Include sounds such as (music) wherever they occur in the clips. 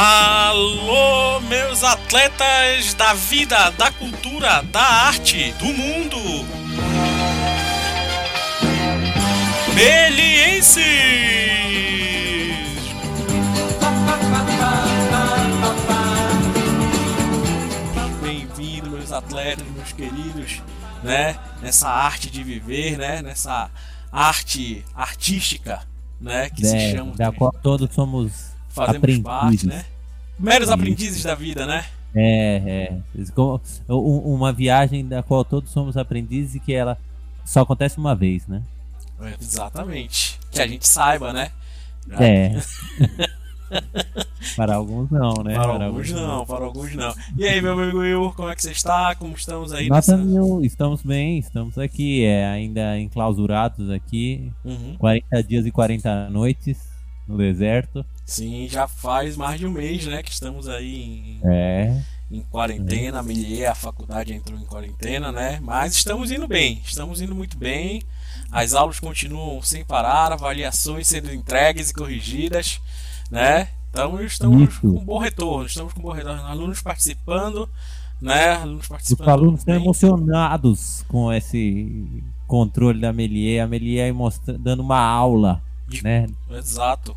Alô, meus atletas da vida, da cultura, da arte, do mundo! Melienses! Bem-vindos, meus atletas, meus queridos, né? Nessa arte de viver, né? Nessa arte artística, né? Que É, se chama. da qual todos somos Fazemos aprendizes. parte, né? Meros aprendizes da vida, né? É, é. Uma viagem da qual todos somos aprendizes e que ela só acontece uma vez, né? É, Exatamente. Que a gente saiba, né? É. (laughs) Para alguns não, né? Para alguns não, para alguns não. E aí, meu amigo Will, como é que você está? Como estamos aí Nota nessa... estamos bem, estamos aqui, é, ainda enclausurados aqui, Uhum. 40 dias e 40 noites no deserto. Sim, já faz mais de um mês, né? Que estamos aí em, É, em quarentena. A Melier, a faculdade entrou em quarentena, né? Mas estamos indo bem, estamos indo muito bem. As aulas continuam sem parar, avaliações sendo entregues e corrigidas, né? Então estamos Isso. com um bom retorno, estamos com um bom retorno. Alunos participando, né? Alunos os participando. alunos estão emocionados com esse controle da Melier, a Melier dando uma aula, De- né, Exato.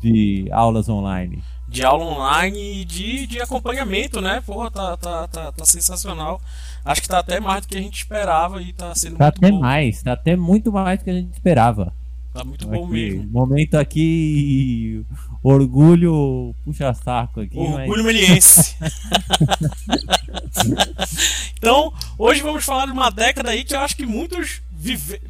De, de aulas online. de aula online e de, de acompanhamento, né? Porra, tá, tá, tá, tá sensacional. Acho que tá até mais do que a gente esperava e tá sendo Tá muito até bom. mais, tá até muito mais do que a gente esperava. Tá muito bom Aqui, mesmo. Momento aqui, orgulho, puxa saco aqui. Orgulho meliense. (laughs) então, hoje vamos falar de uma década aí que eu acho que muitos vive-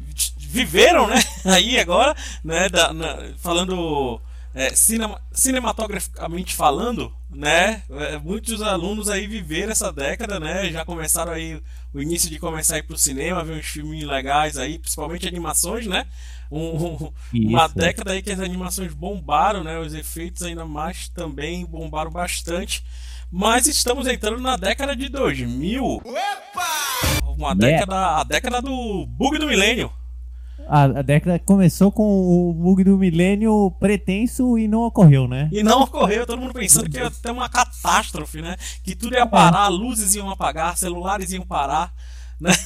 viveram, né? (laughs) Aí agora, né? da- na- falando é, cinema- cinematograficamente falando, né? é, muitos alunos aí viveram essa década, né? Já começaram aí o início de começar a ir pro cinema, ver uns filmes legais aí, principalmente animações, né? Um- uma década aí que as animações bombaram, né? Os efeitos ainda mais também bombaram bastante. Mas estamos entrando na década de 2000. Uma Yeah. década, a década do bug do milênio. A, a década começou com o bug do milênio pretenso e não ocorreu, né? E não ocorreu, todo mundo pensando que ia ter uma catástrofe, né? Que tudo ia parar, luzes iam apagar, celulares iam parar. Né? (laughs)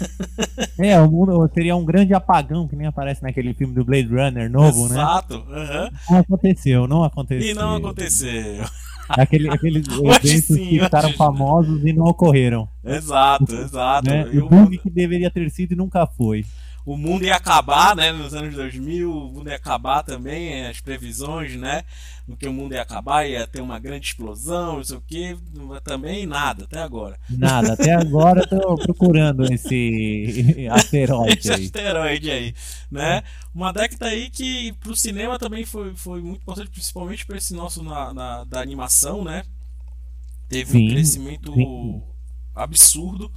É, o mundo seria um grande apagão que nem aparece naquele filme do Blade Runner novo, né? Exato. aham. Não aconteceu, não aconteceu. E não aconteceu. (laughs) Aquele, aqueles eventos sim, que ficaram hoje- famosos e não ocorreram. Exato, exato. Né? E O o bug que deveria ter sido e nunca foi. O mundo ia acabar, né, nos anos 2000, o mundo ia acabar também, as previsões, né, no que o mundo ia acabar, ia ter uma grande explosão, não sei o que, também nada, até agora. Nada, até agora eu tô procurando esse (laughs) asteroide Esse aí. asteroide aí, né, uma década aí que pro cinema também foi, foi muito importante, principalmente para esse nosso na, na- da animação, né, teve Sim, um crescimento sim. absurdo,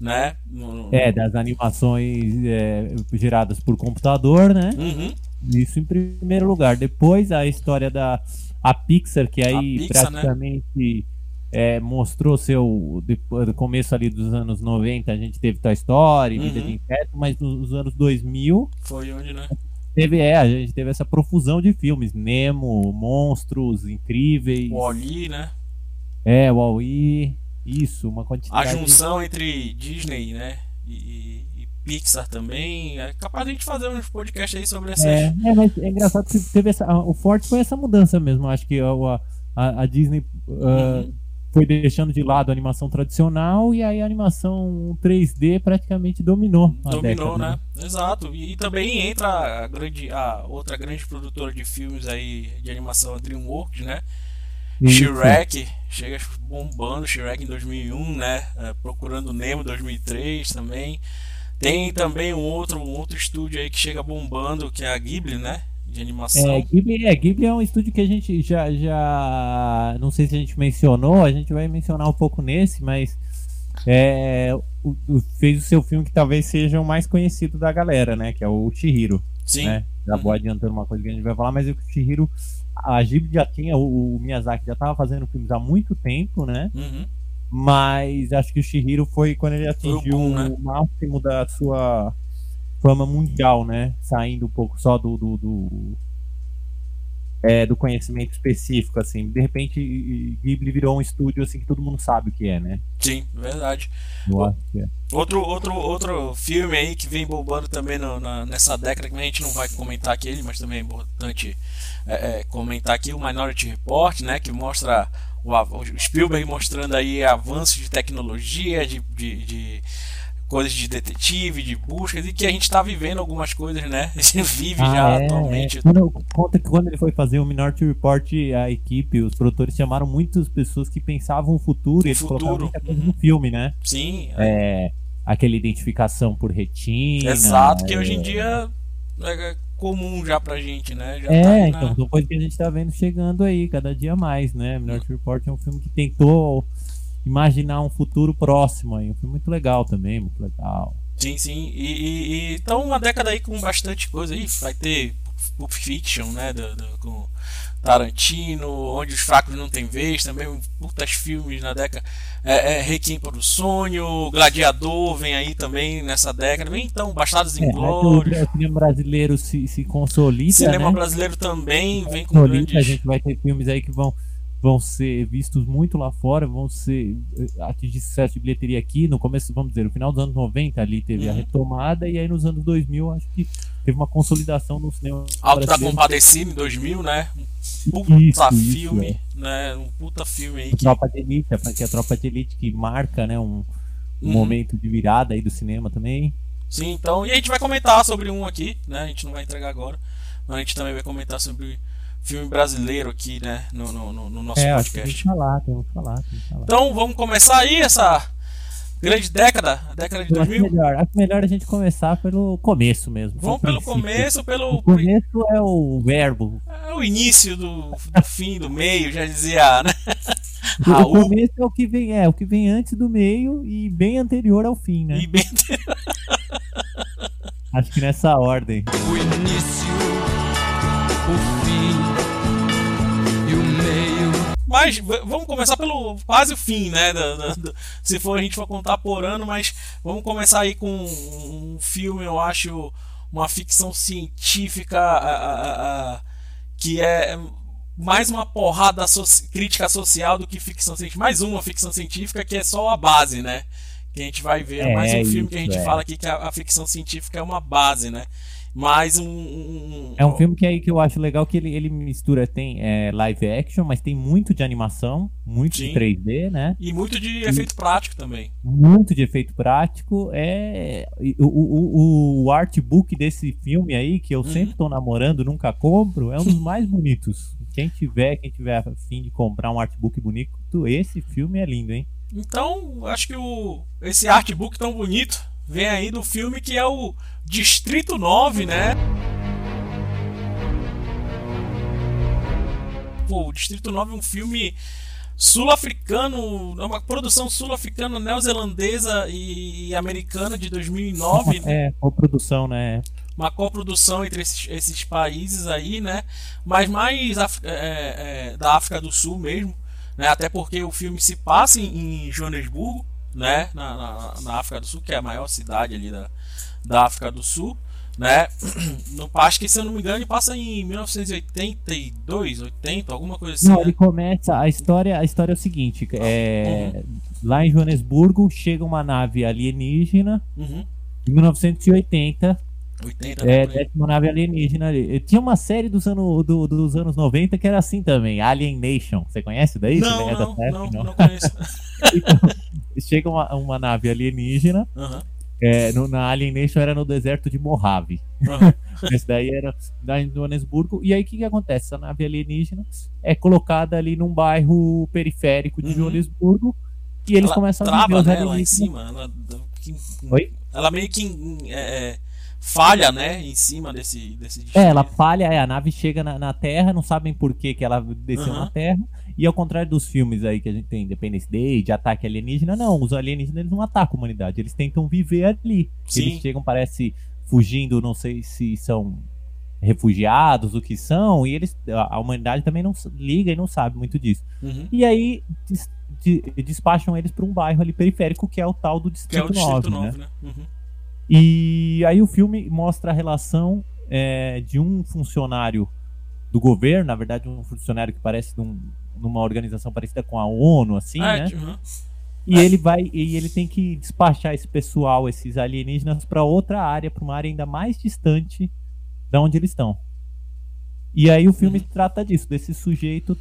né, no- É, das animações é, geradas por computador, né? Uhum. Isso em primeiro lugar. Depois a história da a Pixar, que aí Pixar, né? praticamente é, mostrou seu. Depois, do começo ali dos anos 90, a gente teve Toy Story, Vida Uhum. de Inseto, mas nos anos 2000 foi onde, né, teve, é, a gente teve essa profusão de filmes. Nemo, Monstros, Incríveis. Oli, né, É, Wall-E. Isso, uma a quantidade. junção entre Disney, né, e, e- e Pixar também. É capaz de a gente fazer uns podcasts aí sobre essas. É, é, mas é engraçado que teve essa, o forte foi essa mudança mesmo. Acho que a, a, a Disney ah, Uhum. foi deixando de lado a animação tradicional e aí a animação 3D praticamente dominou. a Dominou, década, né? Exato. E, também entra a grande, a outra grande produtora de filmes aí de animação, a DreamWorks, né? Isso. Shrek chega bombando, Shrek em 2001, né? É, Procurando Nemo em 2003 também. Tem também um outro, um outro estúdio aí que chega bombando, que é a Ghibli, né? De animação. É, Ghibli, é, Ghibli é um estúdio que a gente já, já. Não sei se a gente mencionou, a gente vai mencionar um pouco nesse, mas. É, o- o- fez o seu filme que talvez seja o mais conhecido da galera, né? Que é o Chihiro. Sim. né? Já vou adiantando uma coisa que a gente vai falar, mas o Chihiro, a Ghibli já tinha, o, o Miyazaki já estava fazendo filmes há muito tempo, né? Uhum. Mas acho que o Chihiro foi quando ele atingiu boom, né? o máximo da sua fama mundial, né? Saindo um pouco só do, do, do, é, do conhecimento específico, assim. De repente, Ghibli virou um estúdio assim que todo mundo sabe o que é, né? Sim, verdade. Eu acho que é. Outro, outro, outro filme aí que vem bombando também no, na, nessa década, que a gente não vai comentar aqui, mas também é importante é, é, comentar aqui, o Minority Report, né? Que mostra o, o Spielberg mostrando aí avanços de tecnologia, de, de, de coisas de detetive, de buscas, e que a gente está vivendo algumas coisas, né? (laughs) A gente vive ah, já é, atualmente. É. Quando, conta que quando ele foi fazer o Minority Report, a equipe, os produtores chamaram muitas pessoas que pensavam o futuro o e eles futuro. colocaram muita coisa uhum. no filme, né? Sim. É. é. aquela identificação por retina. Exato, que hoje em é. dia é comum já pra gente, né? Já é, tá então, são coisas que a gente tá vendo chegando aí, cada dia mais, né? Minority Report é um filme que tentou imaginar um futuro próximo aí. Um filme muito legal também, muito legal. Sim, sim. E, e, e então uma década aí com bastante coisa aí. Vai ter Pulp Fiction, né? Do, do, com Tarantino, Onde os Fracos Não Tem Vez, também putas filmes na década. É, é, Requiem para o Sonho, Gladiador vem aí também nessa década. Vem então, Bastardos é, Inglórios. O cinema brasileiro se, se consolida. Cinema né? brasileiro também vem com grandes... A gente vai ter filmes aí que vão vão ser vistos muito lá fora, vão ser eh, atingir sucesso de bilheteria aqui. No começo, vamos dizer, no final dos anos 90 ali teve uhum. a retomada, e aí nos anos 2000 acho que teve uma consolidação no cinema. Alto da Compadecida em 2000, né? Um puta isso, filme, isso, é. né? Um puta filme aí. Que... Tropa de Elite, que é a Tropa de Elite que marca, né? Um, um uhum. momento de virada aí do cinema também. Sim, então, e a gente vai comentar sobre um aqui, né? A gente não vai entregar agora, mas a gente também vai comentar sobre filme brasileiro aqui, né? No, no, no nosso é, podcast. Tem que falar, tem que falar, tem que falar. Então vamos começar aí essa grande década, a década de 2000. Acho melhor, acho melhor a gente começar pelo começo mesmo. Vamos pelo começo, pelo. O começo é o verbo. É o início do, do fim, do meio, já dizia, né? (laughs) Raul. O começo é o que vem, é o que vem antes do meio e bem anterior ao fim, né? E bem anterior. Acho que nessa ordem. O início, mas vamos começar pelo quase o fim, né? Do, do, se for a gente for contar por ano, mas vamos começar aí com um filme, eu acho, uma ficção científica a, a, a, que é mais uma porrada so crítica social do que ficção científica. Mais uma ficção científica que é só a base, né? Que a gente vai ver. É, mais um filme que a gente é. fala aqui que a, a ficção científica é uma base, né? Mais um, um, É um filme que aí que eu acho legal que ele, ele mistura, tem é, live action, mas tem muito de animação, muito Sim. de 3D, né? E muito de efeito prático também. Muito de efeito prático. É o, o, o artbook desse filme aí, que eu uhum. sempre tô namorando, nunca compro, é um dos mais bonitos. Quem tiver, quem tiver a fim de comprar um artbook bonito, esse filme é lindo, hein? Então, acho que o, esse artbook tão bonito vem aí do filme que é o Distrito 9, né? Pô, o Distrito 9 é um filme sul-africano, é uma produção sul-africana, neozelandesa e americana de 2009. É, coprodução, né? Uma coprodução entre esses, esses, países aí, né? Mas mais é, é, da África do Sul mesmo, né? Até porque o filme se passa em, em Joanesburgo, né? Na, na, na, África do Sul, que é a maior cidade ali da, da África do Sul, né? (clears throat) No, acho que se eu não me engano, ele passa em 1982, 80, alguma coisa assim. Não, né? ele começa a história. A história é o seguinte: é, uhum. lá em Joanesburgo chega uma nave alienígena uhum. em 1980 80, né, é, décima nave alienígena ali. Tinha uma série dos, ano, do, dos anos 90 que era assim também, Alien Nation. Você conhece daí? Não, é não, não, não, não, conheço. (laughs) então, chega uma, uma nave alienígena. Uhum. É, no, na Alien Nation era no deserto de Mojave. Uhum. (laughs) Esse daí era em Joanesburgo. E aí o que, que acontece? Essa nave alienígena é colocada ali num bairro periférico de uhum. Joanesburgo. E eles ela começam trava, a os né. Lá em cima, ela, Oi? ela meio que é, é falha, né, em cima desse, desse É, ela falha, é, a nave chega na, na Terra, não sabem por que, que ela desceu uhum. na Terra. E ao contrário dos filmes aí que a gente tem, Independence Day, de ataque alienígena, não, os alienígenas eles não atacam a humanidade, eles tentam viver ali. Sim. Eles chegam, parece, fugindo, não sei se são refugiados, o que são, e eles a, humanidade também não liga e não sabe muito disso. Uhum. E aí des, de, despacham eles para um bairro ali periférico que é o tal do Distrito, que é o Distrito 9, 9 né? né? Uhum. E aí o filme mostra a relação é, de um funcionário do governo, na verdade um funcionário que parece de um, numa organização parecida com a ONU, assim, é, né? Uhum. E ele vai e ele tem que despachar esse pessoal, esses alienígenas, para outra área, para uma área ainda mais distante da onde eles estão. E aí o filme uhum. trata disso, desse sujeito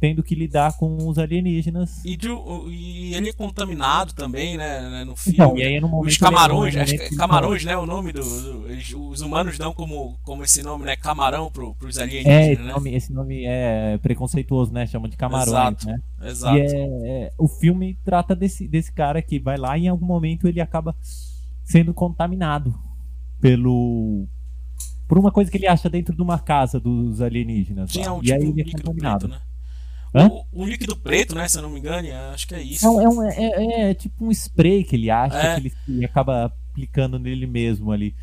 tendo que lidar com os alienígenas. E, de, e ele é contaminado também, né, né no então, filme. Então, e aí, no momento, os camarões, acho que é camarões, né, o nome do, do, os humanos dão como, como esse nome, né, camarão pro, pros alienígenas, é, esse né? Nome, esse nome é preconceituoso, né, chamam de camarões, exato, né? Exato. E é, é, o filme trata desse, desse cara que vai lá e em algum momento ele acaba sendo contaminado pelo por uma coisa que ele acha dentro de uma casa dos alienígenas. Sim, é um e aí tipo ele é contaminado. Preto, né? O, um líquido preto, né? Se eu não me engano, acho que é isso. Não, é, um, é, é, é, tipo um spray que ele acha é. que ele, ele, acaba aplicando nele mesmo ali.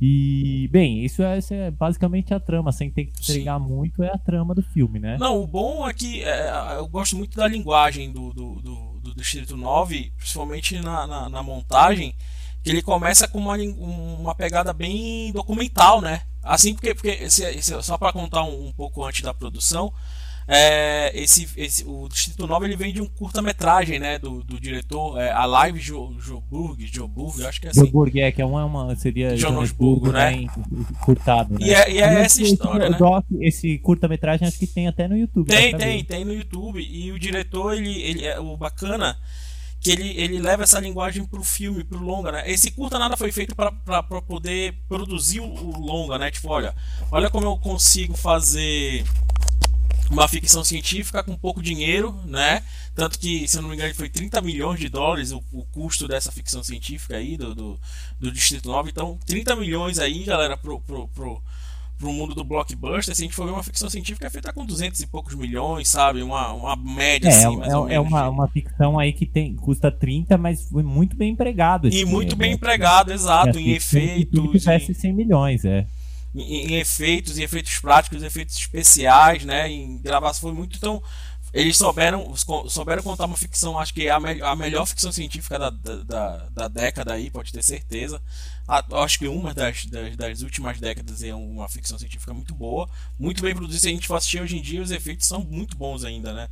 E, bem, isso é, isso é basicamente a trama, sem ter que entregar Sim. muito, é a trama do filme, né? Não, o bom é que é, eu gosto muito da linguagem do, do, do, do Distrito 9, principalmente na, na, na, montagem, que ele começa com uma, uma pegada bem documental, né? Assim, porque, porque só para contar um, um pouco antes da produção, é, esse, esse, o Distrito 9 ele vem de um curta-metragem né, do, do diretor, é, a Live jo, Joburg, Joburg, acho que é assim. Joburg, é, que é uma, uma seria Jonosburgo, né? né? Curtado, né? E é, e é essa história, né? Doc, esse curta-metragem acho que tem até no YouTube. Tem, tem, tem no YouTube. E o diretor, ele, ele é o bacana que ele, ele leva essa linguagem pro filme, pro longa, né? Esse curta nada foi feito para poder produzir o, o longa, né? Tipo, olha, olha como eu consigo fazer uma ficção científica com pouco dinheiro, né? Tanto que, se eu não me engano, foi 30 milhões de dólares o, o custo dessa ficção científica aí do, do, do, Distrito 9. Então, 30 milhões aí, galera, pro, pro, pro, pro mundo do blockbuster. Se a gente for ver uma ficção científica é feita com 200 e poucos milhões, sabe? Uma, uma média é, assim, mais é, ou é menos. É uma, uma ficção aí que tem, custa 30, mas foi muito bem empregado. E muito bem né? empregado, exato, em efeitos. Se tivesse 100 milhões, é em, em, efeitos, em efeitos práticos, efeitos especiais, né? Em gravação foi muito tão eles souberam, souberam contar uma ficção, acho que é a, me a melhor ficção científica da, da, da, década aí, pode ter certeza. A, acho que uma das, das, das, últimas décadas é uma ficção científica muito boa, muito bem produzida. Se a gente for assistir hoje em dia, os efeitos são muito bons ainda, né?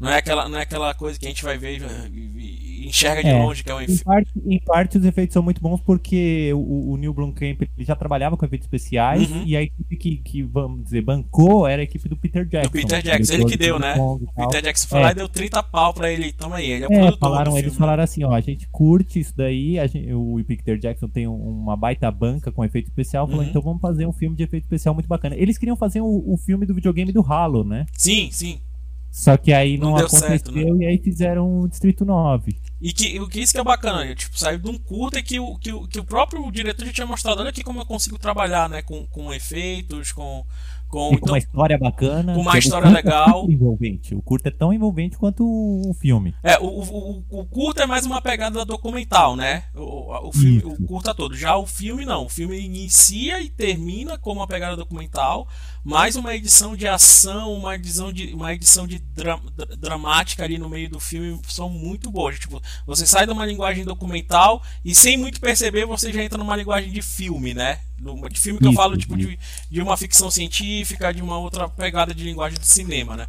Não é aquela, não é aquela coisa que a gente vai ver e, enxerga de é, longe, que é um efeito. Em parte, em parte, os efeitos são muito bons porque o, o Neil Blomkamp ele já trabalhava com efeitos especiais uhum. e a equipe que, que, vamos dizer, bancou era a equipe do Peter Jackson. Do Peter Jackson, ele que deu, né? O Peter Jackson foi é. lá e deu 30 pau pra ele. Toma aí, ele é o é, falaram, Eles filme, né? falaram assim, ó, a gente curte isso daí, gente, o Peter Jackson tem uma baita banca com efeito especial, falou, uhum. então vamos fazer um filme de efeito especial muito bacana. Eles queriam fazer o, o filme do videogame do Halo, né? Sim, sim. Só que aí não, não aconteceu certo, né? e aí fizeram o Distrito 9. E que, o que isso que é bacana, né? tipo, saiu de um curta que o, que, o, que o próprio diretor já tinha mostrado, olha aqui como eu consigo trabalhar, né? Com, com efeitos, com, com, então, uma história bacana. Com uma história legal. É (laughs) envolvente. O curto é tão envolvente quanto o filme. É, o, o, o curto é mais uma pegada documental, né? O, o, filme, o curta todo. Já o filme não. O filme inicia e termina com uma pegada documental, mais uma edição de ação, uma edição de, uma edição de dra, dramática ali no meio do filme são muito boas. Tipo, você sai de uma linguagem documental e sem muito perceber você já entra numa linguagem de filme, né? De filme que eu falo, tipo, de, de uma ficção científica, de uma outra pegada de linguagem do cinema, né?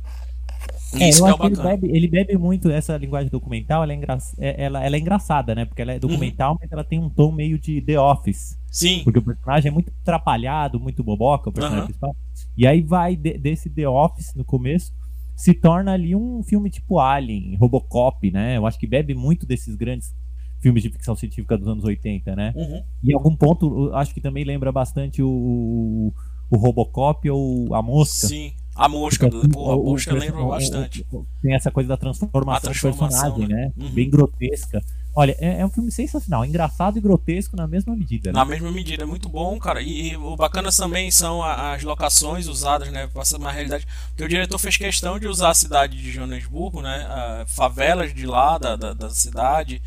É, Isso eu é acho que ele bebe, ele bebe muito essa linguagem documental, ela é, engra... É, ela, ela é engraçada, né? Porque ela é documental, uhum. mas ela tem um tom meio de The Office. Sim. Porque o personagem é muito atrapalhado, muito boboca, o personagem uhum. principal. E aí vai de, desse The Office no começo, se torna ali um filme tipo Alien, Robocop, né? Eu acho que bebe muito desses grandes filmes de ficção científica dos anos 80, né? Uhum. E em algum ponto, acho que também lembra bastante o, o Robocop ou a Mosca. Sim, a Mosca, Porque, porra, a Mosca lembra bastante. Tem essa coisa da transformação, transformação do personagem, né? né? Uhum. Bem grotesca. Olha, é, é, um filme sensacional, engraçado e grotesco na mesma medida. Né? Na mesma medida, é muito bom, cara. E, e o bacana também são as locações usadas, né? Para uma realidade. Porque o diretor fez questão de usar a cidade de Joanesburgo, né? favelas de lá da, da, da cidade.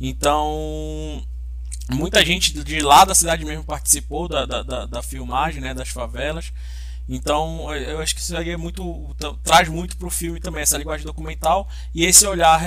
Então, muita gente de lá da cidade mesmo participou da, da, da, da filmagem, né, das favelas. Então, eu acho que isso aí é muito. traz muito pro filme também, essa linguagem documental e esse olhar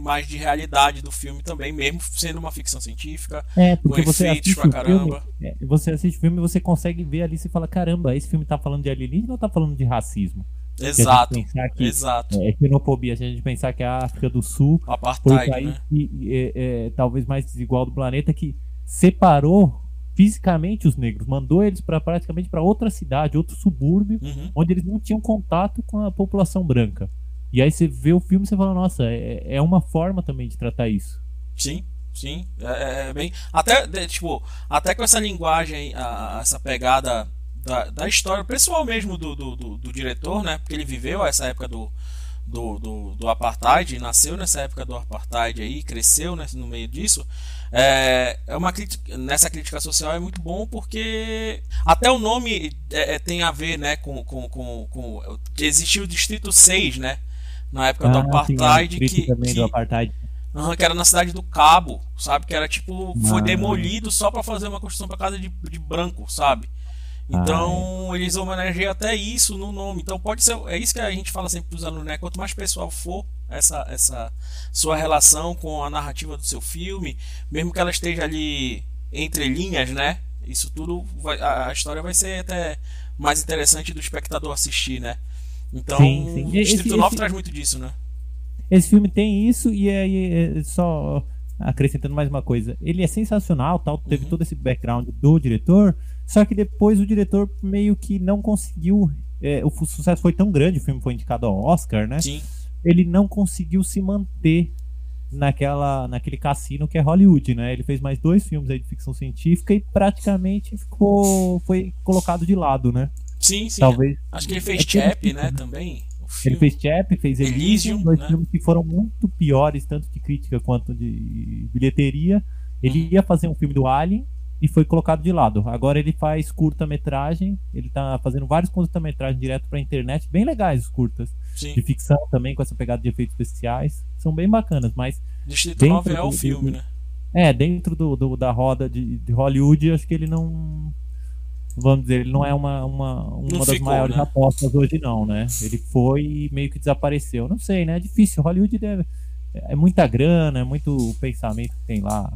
mais de realidade do filme também, mesmo sendo uma ficção científica. É, porque você assiste pra caramba. Filme, é, você assiste o filme e você consegue ver ali e fala: caramba, esse filme tá falando de alienígena ou tá falando de racismo? Exato. Que, exato. É, xenofobia, se a gente pensar que a África do Sul Apartheid, foi o país né? que, é, é, talvez mais desigual do planeta que separou fisicamente os negros, mandou eles para praticamente para outra cidade, outro subúrbio, uhum. onde eles não tinham contato com a população branca. E aí você vê o filme e você fala, nossa, é, é uma forma também de tratar isso. Sim, sim, é, é, é bem, até tipo, até com essa linguagem, a, essa pegada da, da história pessoal mesmo do, do, do, do, diretor, né? Porque ele viveu essa época do, do, do, do apartheid, nasceu nessa época do apartheid aí, cresceu né, no meio disso. É, é uma crítica, nessa crítica social é muito bom porque até o nome é, é tem a ver né, com, com, com, com existiu o Distrito 6, né? Na época ah, do Apartheid. Sim, que, que, do apartheid. Uhum, que era na cidade do Cabo, sabe? Que era tipo. Foi ah. demolido só para fazer uma construção para casa de, de branco, sabe? Então, ah, é. eles homenageiam até isso no nome. Então, pode ser. É isso que a gente fala sempre para os alunos, né? Quanto mais pessoal for essa, essa sua relação com a narrativa do seu filme, mesmo que ela esteja ali entre linhas, né? Isso tudo, vai, a, história vai ser até mais interessante do espectador assistir, né? Então, sim, sim. o Distrito 9 traz muito disso, né? Esse filme tem isso e aí é, só acrescentando mais uma coisa, ele é sensacional, tal, teve uhum. todo esse background do diretor, só que depois o diretor meio que não conseguiu. É, o sucesso foi tão grande, o filme foi indicado ao Oscar, né? Sim. Ele não conseguiu se manter naquela, naquele cassino que é Hollywood, né? Ele fez mais dois filmes aí de ficção científica e praticamente ficou foi colocado de lado, né? Sim, sim. Talvez. Acho que ele fez é Chap, né? Também. Ele fez Chap, fez Elysium, dois né? filmes que foram muito piores, tanto de crítica quanto de bilheteria. Ele hum. ia fazer um filme do Alien, e foi colocado de lado. Agora ele faz curta-metragem, ele tá fazendo vários curta-metragens direto pra internet, bem legais os curtas. Sim. De ficção também, com essa pegada de efeitos especiais. São bem bacanas, mas. Distrito 9 é o filme, né? É, dentro do, do da roda de, de, Hollywood, acho que ele não. Vamos dizer, ele não é uma, uma, uma das ficou, maiores né? apostas hoje, não, né? Ele foi e meio que desapareceu. Não sei, né? É difícil. Hollywood deve, é muita grana, é muito pensamento que tem lá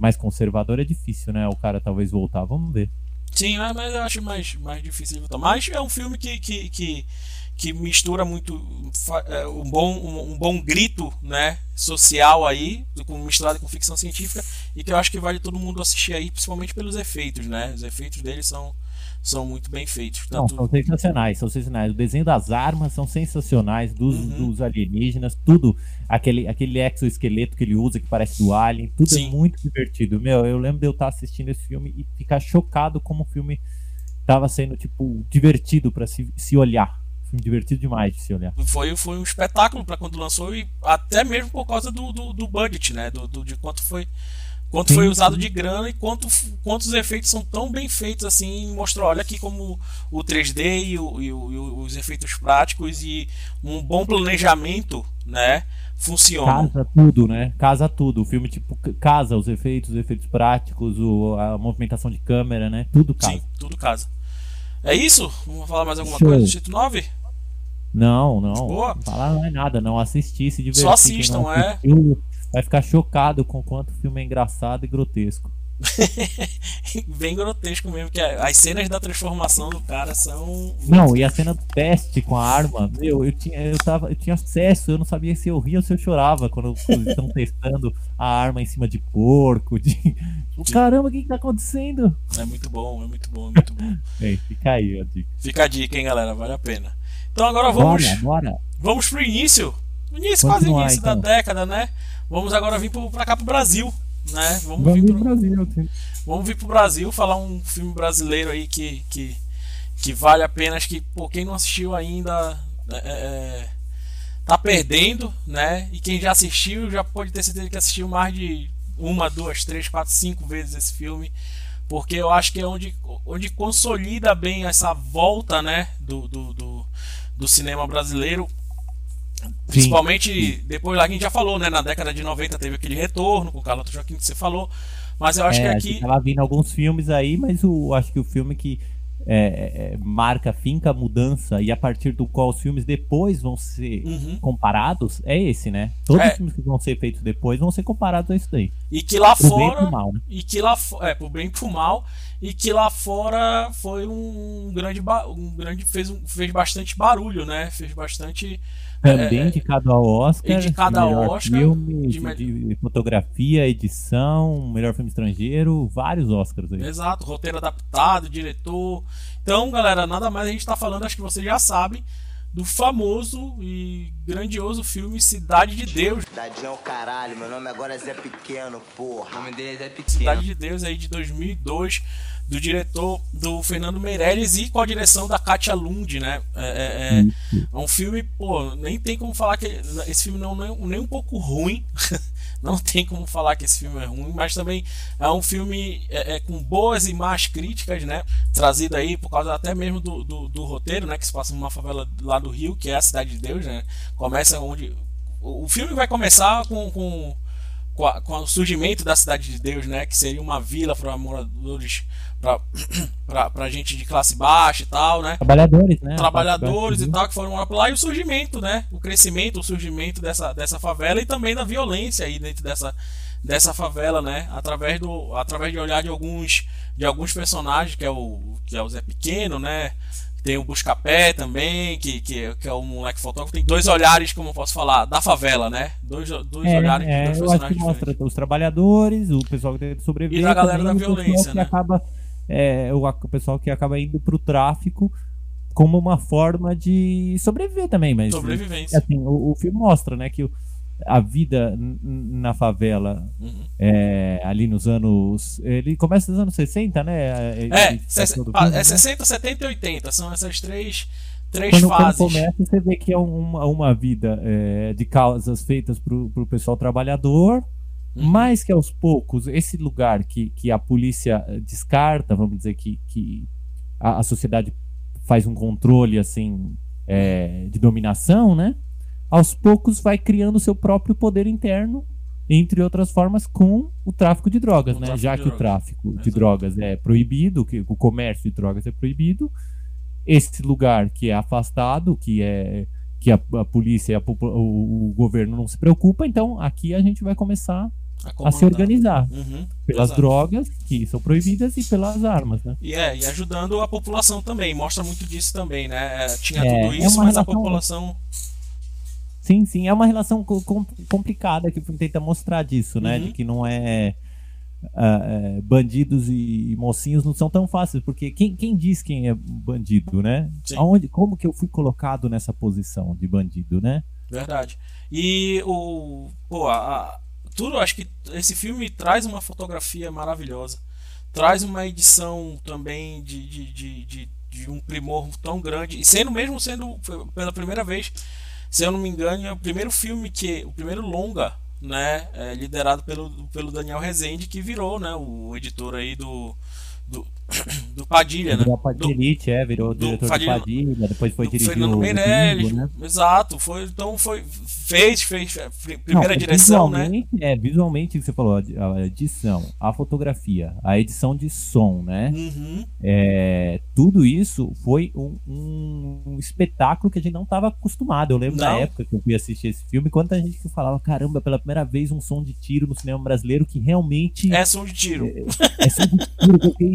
mais conservador é difícil, né? O cara talvez voltar, vamos ver. Sim, mas eu acho mais, mais difícil de voltar. Mas é um filme que, que, que, que mistura muito é, um bom, um, um, bom grito né, social aí, misturado com ficção científica, e que eu acho que vale todo mundo assistir aí, principalmente pelos efeitos, né? Os efeitos dele são, são muito bem feitos. Tanto... Não, são sensacionais, são sensacionais. O desenho das armas são sensacionais, dos, uhum. dos alienígenas, tudo, aquele, aquele exoesqueleto que ele usa que parece do Alien, tudo é Sim. é muito divertido. Meu, eu lembro de eu estar assistindo esse filme e ficar chocado como o filme estava sendo, tipo, divertido para se, se olhar. Filme divertido demais de se olhar. Foi, foi um espetáculo para quando lançou e até mesmo por causa do, do, do budget, né? Do, do, de quanto foi quanto foi usado de grana e quanto, quantos efeitos são tão bem feitos assim. Mostrou, olha aqui como o 3D e, o, e, o, e os efeitos práticos e um bom planejamento, né? Funciona. Casa tudo, né? Casa tudo. O filme, tipo, casa os efeitos, os efeitos práticos, o, a movimentação de câmera, né? Tudo casa. Sim, tudo casa. É isso? Vamos falar mais alguma Show. coisa do Tito 9? Não, não. Boa. Falar não é nada, não. Assistir, se divertir. Só assistam, é vai ficar chocado com quanto o filme é engraçado e grotesco. (laughs) Bem grotesco mesmo, que as cenas da transformação do cara são. Não, e a cena do teste com a arma, meu, eu tinha, eu tava, eu tinha acesso, eu não sabia se eu ria ou se eu chorava quando (laughs) estão testando a arma em cima de porco. De... Caramba, o que, que tá acontecendo? É muito bom, é muito bom, é muito bom. (laughs) Ei, fica aí a dica. Fica a dica, hein, galera, vale a pena. Então agora vamos. Bora, bora. Vamos pro início. Início, quase início então. da década, né? Vamos agora vir para cá pro Brasil, né? Vamos, vamos vir pro Brasil, sim. Vamos vir pro Brasil falar um filme brasileiro aí que, que, que vale a pena. Acho que por quem não assistiu ainda é, é, é, tá perdendo, né? E quem já assistiu já pode ter certeza que assistiu mais de uma, duas, três, quatro, cinco vezes esse filme. Porque eu acho que é onde, onde consolida bem essa volta, né? Do, do, do, do cinema brasileiro Principalmente depois lá que a gente já falou, né? Na década de 90 teve aquele retorno com o Carlos Joaquim que você falou. Mas eu acho é, que aqui. Tava vindo alguns filmes aí, mas o, acho que o filme que é, é, marca, finca a mudança e a partir do qual os filmes depois vão ser Uhum. comparados é esse, né? Todos É. os filmes que vão ser feitos depois vão ser comparados a isso daí. E que lá Pro bem fora. pro mal, né? E que lá é, pro bem e pro mal. E que lá fora foi um grande. Um grande fez, um, fez bastante barulho, né? Fez bastante. Também É, indicado ao Oscar. indicado ao melhor Oscar, Filme, de de, fotografia, edição, melhor filme estrangeiro, vários Oscars aí. Exato, roteiro adaptado, diretor. Então, galera, nada mais a gente tá falando, acho que vocês já sabem, do famoso e grandioso filme Cidade de Deus. Dadinho é o caralho, meu nome agora é Zé Pequeno, porra. O nome dele é Zé Cidade Pequeno. de Deus aí de 2002, do diretor do Fernando Meirelles e com a direção da Katia Lund, né? É, é- é- é um filme, pô, nem tem como falar que esse filme não é nem um pouco ruim. (laughs) Não tem como falar que esse filme é ruim, mas também é um filme é, é, com boas e más críticas, né? Trazido aí por causa até mesmo do, do, do roteiro, né? Que se passa numa favela lá do Rio, que é a cidade de Deus, né? Começa onde. O o filme vai começar com, com, com, a- com o surgimento da cidade de Deus, né? Que seria uma vila para moradores, para gente de classe baixa e tal, né? Trabalhadores, né? trabalhadores A e tal que foram lá e o surgimento, né? O crescimento, o surgimento dessa, dessa favela e também da violência aí dentro dessa, dessa favela, né? Através do através de olhar de alguns de alguns personagens que é o que é o Zé Pequeno, né? Tem o Buscapé também, que, que, que é o moleque fotógrafo. Tem dois olhares, como eu posso falar, da favela, né? Dois, dois É, olhares de é, dois eu acho que personagens mostra diferentes. os trabalhadores, o pessoal que tenta sobreviver E da galera também, da violência, que né? acaba é, o, o pessoal que acaba indo pro tráfico como uma forma de sobreviver também, mas Sobrevivência. assim, o, o filme mostra, né, que o- a vida na favela Uhum. é, ali nos anos, ele começa nos anos 60, né? É, Ele- ses- todo ah, é né? 60, 70 e 80. São essas três, três quando, quando fases. começa, você vê que é uma, uma vida é, de causas feitas pro, pro pessoal trabalhador, Uhum. mas que aos poucos, esse lugar que, que a polícia eh, descarta, vamos dizer que, que a, a sociedade faz um controle assim é, de dominação, né? Aos poucos vai criando seu próprio poder interno, entre outras formas, com o tráfico de drogas, Com o né? tráfico Já de que o drogas. tráfico de Exato. drogas é proibido, que o comércio de drogas é proibido, esse lugar que é afastado, que é que a, a polícia e a o, o governo não se preocupa, então aqui a gente vai começar a se organizar Uhum, pelas drogas que são proibidas e pelas armas, né? E, é, e ajudando a população também, mostra muito disso também, né? É, Tinha É, tudo é isso, uma mas a relação- população. Sim, sim, é uma relação co- com- complicada que o filme tenta mostrar disso, né? Uhum. De que não é, é, bandidos e, mocinhos não são tão fáceis, porque quem, quem diz quem é bandido, né? Sim. Aonde, como que eu fui colocado nessa posição de bandido, né? Verdade. E o. Pô, a, a- tudo, acho que esse filme traz uma fotografia maravilhosa. Traz uma edição também de, de, de, de, de um primor tão grande. E sendo mesmo sendo pela primeira vez, se eu não me engano, é o primeiro filme que. O primeiro longa, né? é, liderado pelo, pelo Daniel Rezende, que virou, né? O editor aí do. Do, do Padilha, né? Virou a Do- é, virou do diretor Padilha- de Padilha, depois foi do dirigir Fernando o Meirelles, Bingo, né? exato, foi, então foi fez, fez a pri- Não, primeira direção, né? visualmente, É, visualmente que você falou, a a edição, a fotografia, a edição de som, né? Uhum. É, tudo isso foi um, um espetáculo que a gente não estava acostumado. Eu lembro Não. na época que eu fui assistir esse filme, quanta gente que falava, caramba, pela primeira vez um som de tiro no cinema brasileiro que realmente É som de tiro. é som de tiro, que (laughs) eu fiquei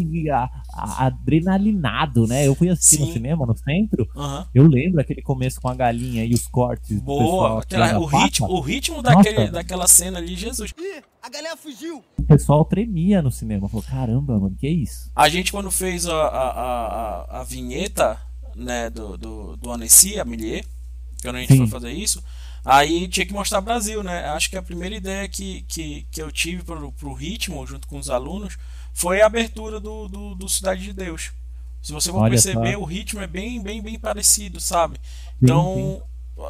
a- a- adrenalinado, né? Eu fui assistir Sim. no cinema, no centro, Aham. eu lembro aquele começo com a galinha e os cortes do pessoal Boa, aquela- o ritmo, o ritmo daquele, daquela cena ali, Jesus. Ih, a galera fugiu. o pessoal tremia no cinema. Falou, caramba, mano, que é isso? A gente quando fez a, a, a, a- a vinheta, né, do, do, do Annecy, a Millier, quando a gente Sim. foi fazer isso, aí tinha que mostrar Brasil, né? Acho que a primeira ideia que, que, que eu tive pro, pro ritmo, junto com os alunos, foi a abertura do, do, do Cidade de Deus. Se você for Olha perceber, só. o ritmo é bem, bem, bem parecido, sabe? Então,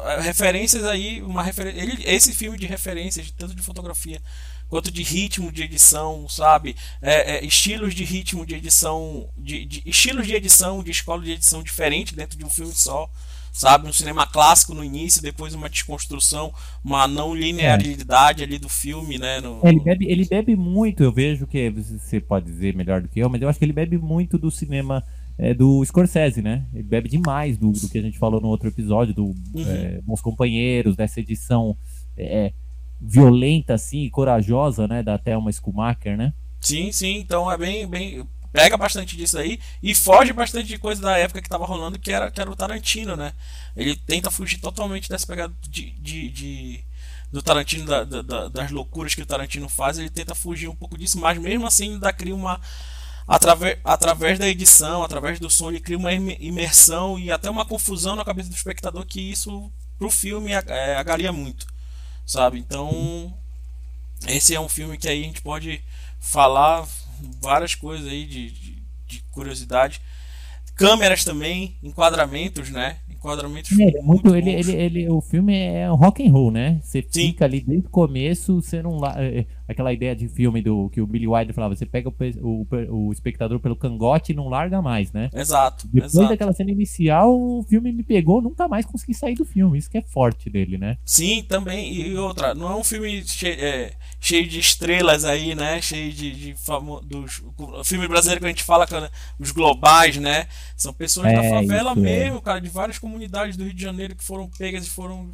eh, referências aí, uma referência. Ele, esse filme de referências, tanto de fotografia quanto de ritmo de edição, sabe? É, é, estilos de ritmo de edição, de, de- estilos de edição, de escola de edição diferente dentro de um filme só, sabe? Um cinema clássico no início, depois uma desconstrução, uma não linearidade ali do filme, né? No- É, Ele bebe, ele bebe muito, eu vejo que você pode dizer melhor do que eu, mas eu acho que ele bebe muito do cinema é do Scorsese, né? Ele bebe demais do, do que a gente falou no outro episódio, do é, Bons Companheiros, dessa edição é, violenta, assim, e corajosa, né? Da Thelma Schumacher, né? Sim, sim. Então é bem, bem. Pega bastante disso aí e foge bastante de coisa da época que tava rolando, que era, que era o Tarantino, né? Ele tenta fugir totalmente dessa pegada de, de, de do Tarantino, da, da, das loucuras que o Tarantino faz, ele tenta fugir um pouco disso, mas mesmo assim ainda cria uma. Através, através da edição, através do som, ele cria uma imersão e até uma confusão na cabeça do espectador que isso pro filme é, agaria muito, sabe? Então, esse é um filme que aí a gente pode falar várias coisas aí de, de, de curiosidade. Câmeras também, enquadramentos, né? enquadramentos é, muito, muito ele, ele, ele, o filme é um rock and roll, né? Você Sim. fica ali desde o começo, você não é, aquela ideia de filme do que o Billy Wilder falava, você pega o, o, o espectador pelo cangote e não larga mais, né? Exato. Depois exato. daquela cena inicial, o filme me pegou, nunca mais consegui sair do filme. Isso que é forte dele, né? Sim, também. E outra, não é um filme cheio, é, cheio de estrelas aí, né? Cheio de, de famo, dos o filme brasileiro que a gente fala, né? os globais, né? São pessoas é, da favela é. mesmo, cara, de várias comunidades do Rio de Janeiro que foram pegas e foram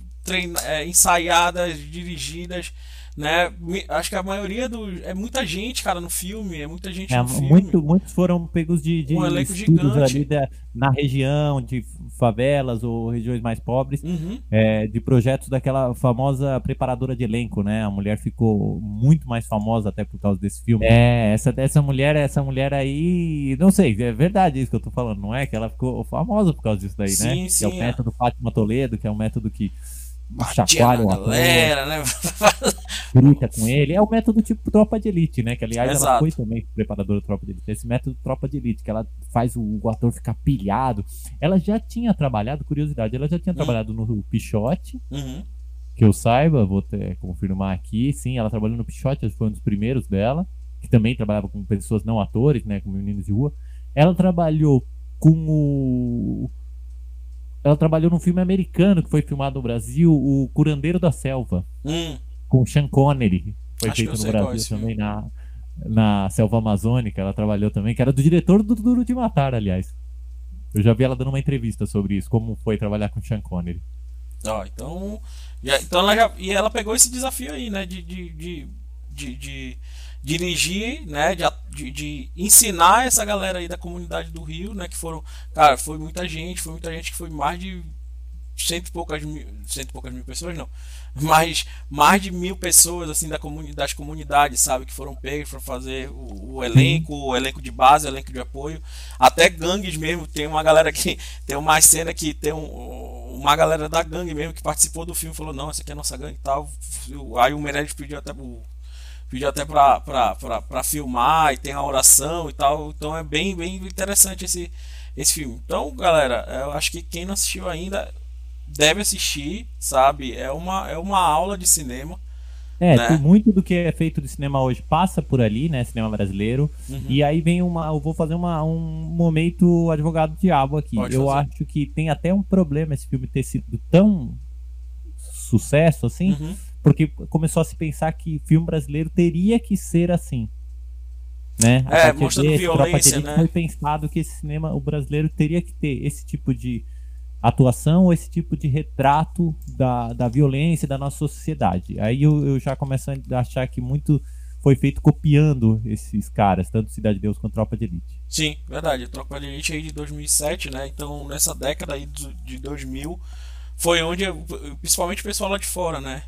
é, ensaiadas, dirigidas né? Acho que a maioria do é muita gente, cara, no filme, é muita gente é, no filme. Muito, muitos foram pegos de, de um elenco gigante ali da, na região de favelas ou regiões mais pobres, uhum. é, de projetos daquela famosa preparadora de elenco, né? A mulher ficou muito mais famosa até por causa desse filme. É, essa essa mulher, essa mulher aí, não sei, é verdade isso que eu tô falando, não é? Que ela ficou famosa por causa disso daí, sim, né? Sim, que é o método Fátima Toledo, que é um método que chacoalha a galera, né? (laughs) Grita com ele. É o método tipo tropa de elite, né? Que aliás Exato. ela foi também preparadora de tropa de elite. Esse método tropa de elite, que ela faz o, o ator ficar pilhado. Ela já tinha trabalhado, curiosidade, ela já tinha uhum. trabalhado no Pichote. Uhum. Que eu saiba, vou ter, confirmar aqui. Sim, ela trabalhou no Pichote, foi um dos primeiros dela. Que também trabalhava com pessoas não atores, né? Com meninos de rua. Ela trabalhou com o ela trabalhou num filme americano que foi filmado no Brasil, O Curandeiro da Selva, hum. com Sean Connery. Foi Acho feito no Brasil também, na, na Selva Amazônica. Ela trabalhou também, que era do diretor do Duro de Matar, aliás. Eu já vi ela dando uma entrevista sobre isso, como foi trabalhar com Sean Connery. Ó, então. Já, então ela já. E ela pegou esse desafio aí, né? de, de, de, de dirigir, né, de, de, ensinar essa galera aí da comunidade do Rio, né, que foram, cara, foi muita gente, foi muita gente que foi mais de cento e poucas mil, cento e poucas mil pessoas não, (laughs) mas mais de mil pessoas assim da comunidade, das comunidades, sabe, que foram pegas para fazer o, o, elenco, o elenco de base, o elenco de apoio, até gangues mesmo, tem uma galera que (laughs) tem uma cena que tem um, uma galera da gangue mesmo que participou do filme falou não, essa aqui é a nossa gangue e tal, aí o Meirelles pediu até o pediu até pra, filmar e tem a oração e tal. Então é bem, bem interessante esse, esse filme. Então, galera, eu acho que quem não assistiu ainda deve assistir, sabe? É uma, é uma aula de cinema. É, né? muito do que é feito de cinema hoje passa por ali, né? Cinema brasileiro. Uhum. E aí vem uma. Eu vou fazer uma, um momento advogado diabo aqui. Pode eu fazer. acho que tem até um problema esse filme ter sido tão sucesso assim. Uhum porque começou a se pensar que filme brasileiro teria que ser assim. Né? A é, mostrando desse, violência, né? Foi pensado que esse cinema, o brasileiro teria que ter esse tipo de atuação ou esse tipo de retrato da, da violência da nossa sociedade. Aí eu, eu já começo a achar que muito foi feito copiando esses caras, tanto Cidade de Deus quanto Tropa de Elite. Sim, verdade. Tropa de Elite aí de 2007, né? Então nessa década aí de 2000 foi onde, principalmente o pessoal lá de fora, né?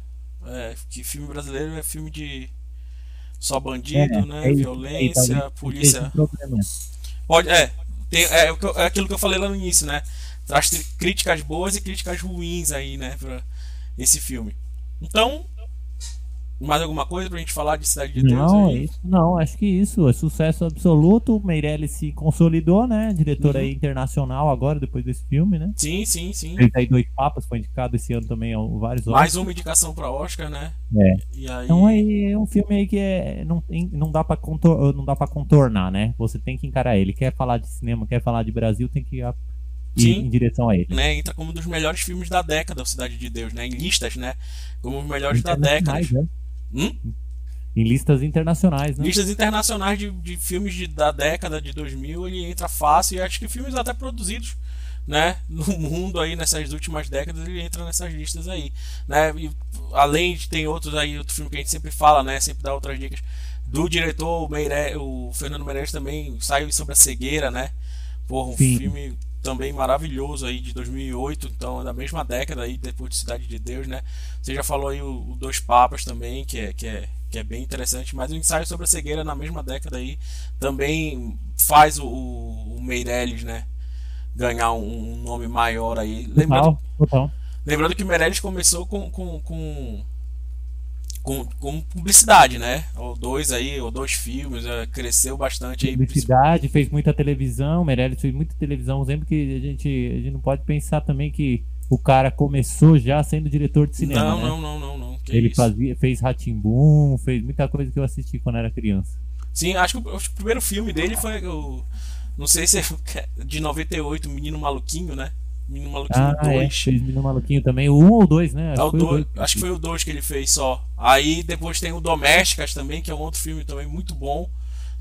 É, que filme brasileiro é filme de só bandido, é, né? É Violência, é, polícia. Pode, é, tem, é, é, aquilo que eu falei lá no início, né? Traz críticas boas e críticas ruins aí, né? Pra esse filme. Então, mais alguma coisa pra gente falar de Cidade de Deus? Não, aí? Isso, não, acho que isso. É sucesso absoluto. Meirelles se consolidou, né? Diretor uhum. aí internacional agora, depois desse filme, né? Sim, sim, sim. Ele tá aí dois papas, foi indicado esse ano também vários Mais Oscars. uma indicação pra Oscar, né? É. E aí... Então aí é um filme aí que é, não, não, dá pra contor, não dá pra contornar, né? Você tem que encarar ele. Quer falar de cinema, quer falar de Brasil, tem que Sim, em direção a ele. Né, entra como um dos melhores filmes da década, o Cidade de Deus, né? Em listas, né? Como os melhores da década. Mais, né? Hum? em listas internacionais, né? Listas internacionais de, de filmes de, da década de 2000, ele entra fácil e acho que filmes até produzidos né, no (laughs) mundo aí nessas últimas décadas ele entra nessas listas aí, né? E, além de tem outros aí, outro filme que a gente sempre fala, né, sempre dá outras dicas do diretor o, Meire, o Fernando Meirelles também saiu sobre a cegueira, né? Porra, um Sim. filme também maravilhoso aí de 2008, então é da mesma década aí depois de Cidade de Deus, né? Você já falou aí o, o Dois Papas também, que é, que é que é bem interessante, mas o ensaio sobre a cegueira na mesma década aí também faz o, o Meirelles, né? Ganhar um, um nome maior aí. Lembrando, total, lembrando que o Meirelles começou com, com, com com, com, publicidade, né? Ou dois aí, ou dois filmes, é, cresceu bastante aí. Publicidade, fez muita televisão, Meirelles fez muita televisão. Lembro que a gente, a gente não pode pensar também que o cara começou já sendo diretor de cinema. Não, né? não, não, não, não. Que Ele fazia, fez Ratimbum, fez muita coisa que eu assisti quando era criança. Sim, acho que o, o primeiro filme dele foi o. Não sei se é (laughs) de 98, Menino Maluquinho, né? Menino Maluquinho ah, 2. É, fez Menino Maluquinho também. O 1 ou 2, né? Acho, é, o dois, dois. acho que foi o 2 que ele fez só. Aí depois tem o Domésticas também, que é um outro filme também muito bom.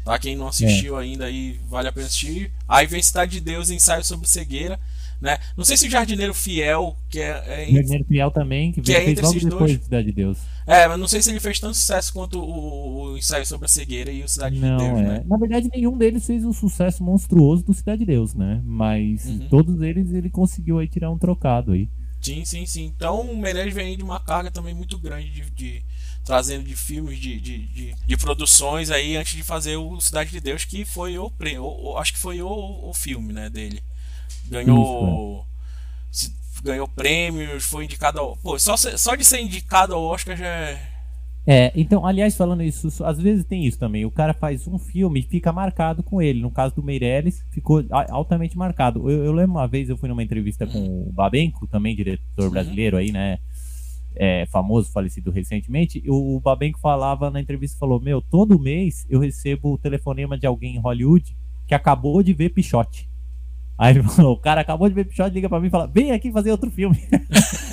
Tá? Quem não assistiu é. ainda aí vale a pena assistir. Aí vem Cidade de Deus, ensaio sobre cegueira. Né? Não sei se o Jardineiro Fiel, que é. é Jardineiro Fiel também, que, que é fez logo depois dois. de Cidade de Deus. É, mas não sei se ele fez tanto sucesso quanto o, o ensaio sobre a cegueira e o Cidade não, de Deus, é. né? Na verdade, nenhum deles fez um sucesso monstruoso do Cidade de Deus, né? Mas uhum. todos eles ele conseguiu aí tirar um trocado aí. Sim, sim, sim. Então o Meirelles vem de uma carga também muito grande de, de trazendo de filmes, de, de, de, de, produções aí antes de fazer o Cidade de Deus, que foi o, o, acho que foi o, o filme, né, dele. Ganhou. Isso, é. Ganhou prêmios, foi indicado ao. Pô, só, só de ser indicado ao Oscar já é. É, então, aliás, falando isso, às vezes tem isso também. O cara faz um filme e fica marcado com ele. No caso do Meirelles, ficou altamente marcado. Eu, eu lembro uma vez, eu fui numa entrevista com o Babenco, também diretor uhum. brasileiro aí, né? É, famoso, falecido recentemente. O, o Babenco falava na entrevista, falou, meu, todo mês eu recebo o telefonema de alguém em Hollywood que acabou de ver Pichote. Aí ele falou, o cara acabou de ver Pichote, liga pra mim e fala, vem aqui fazer outro filme. (laughs)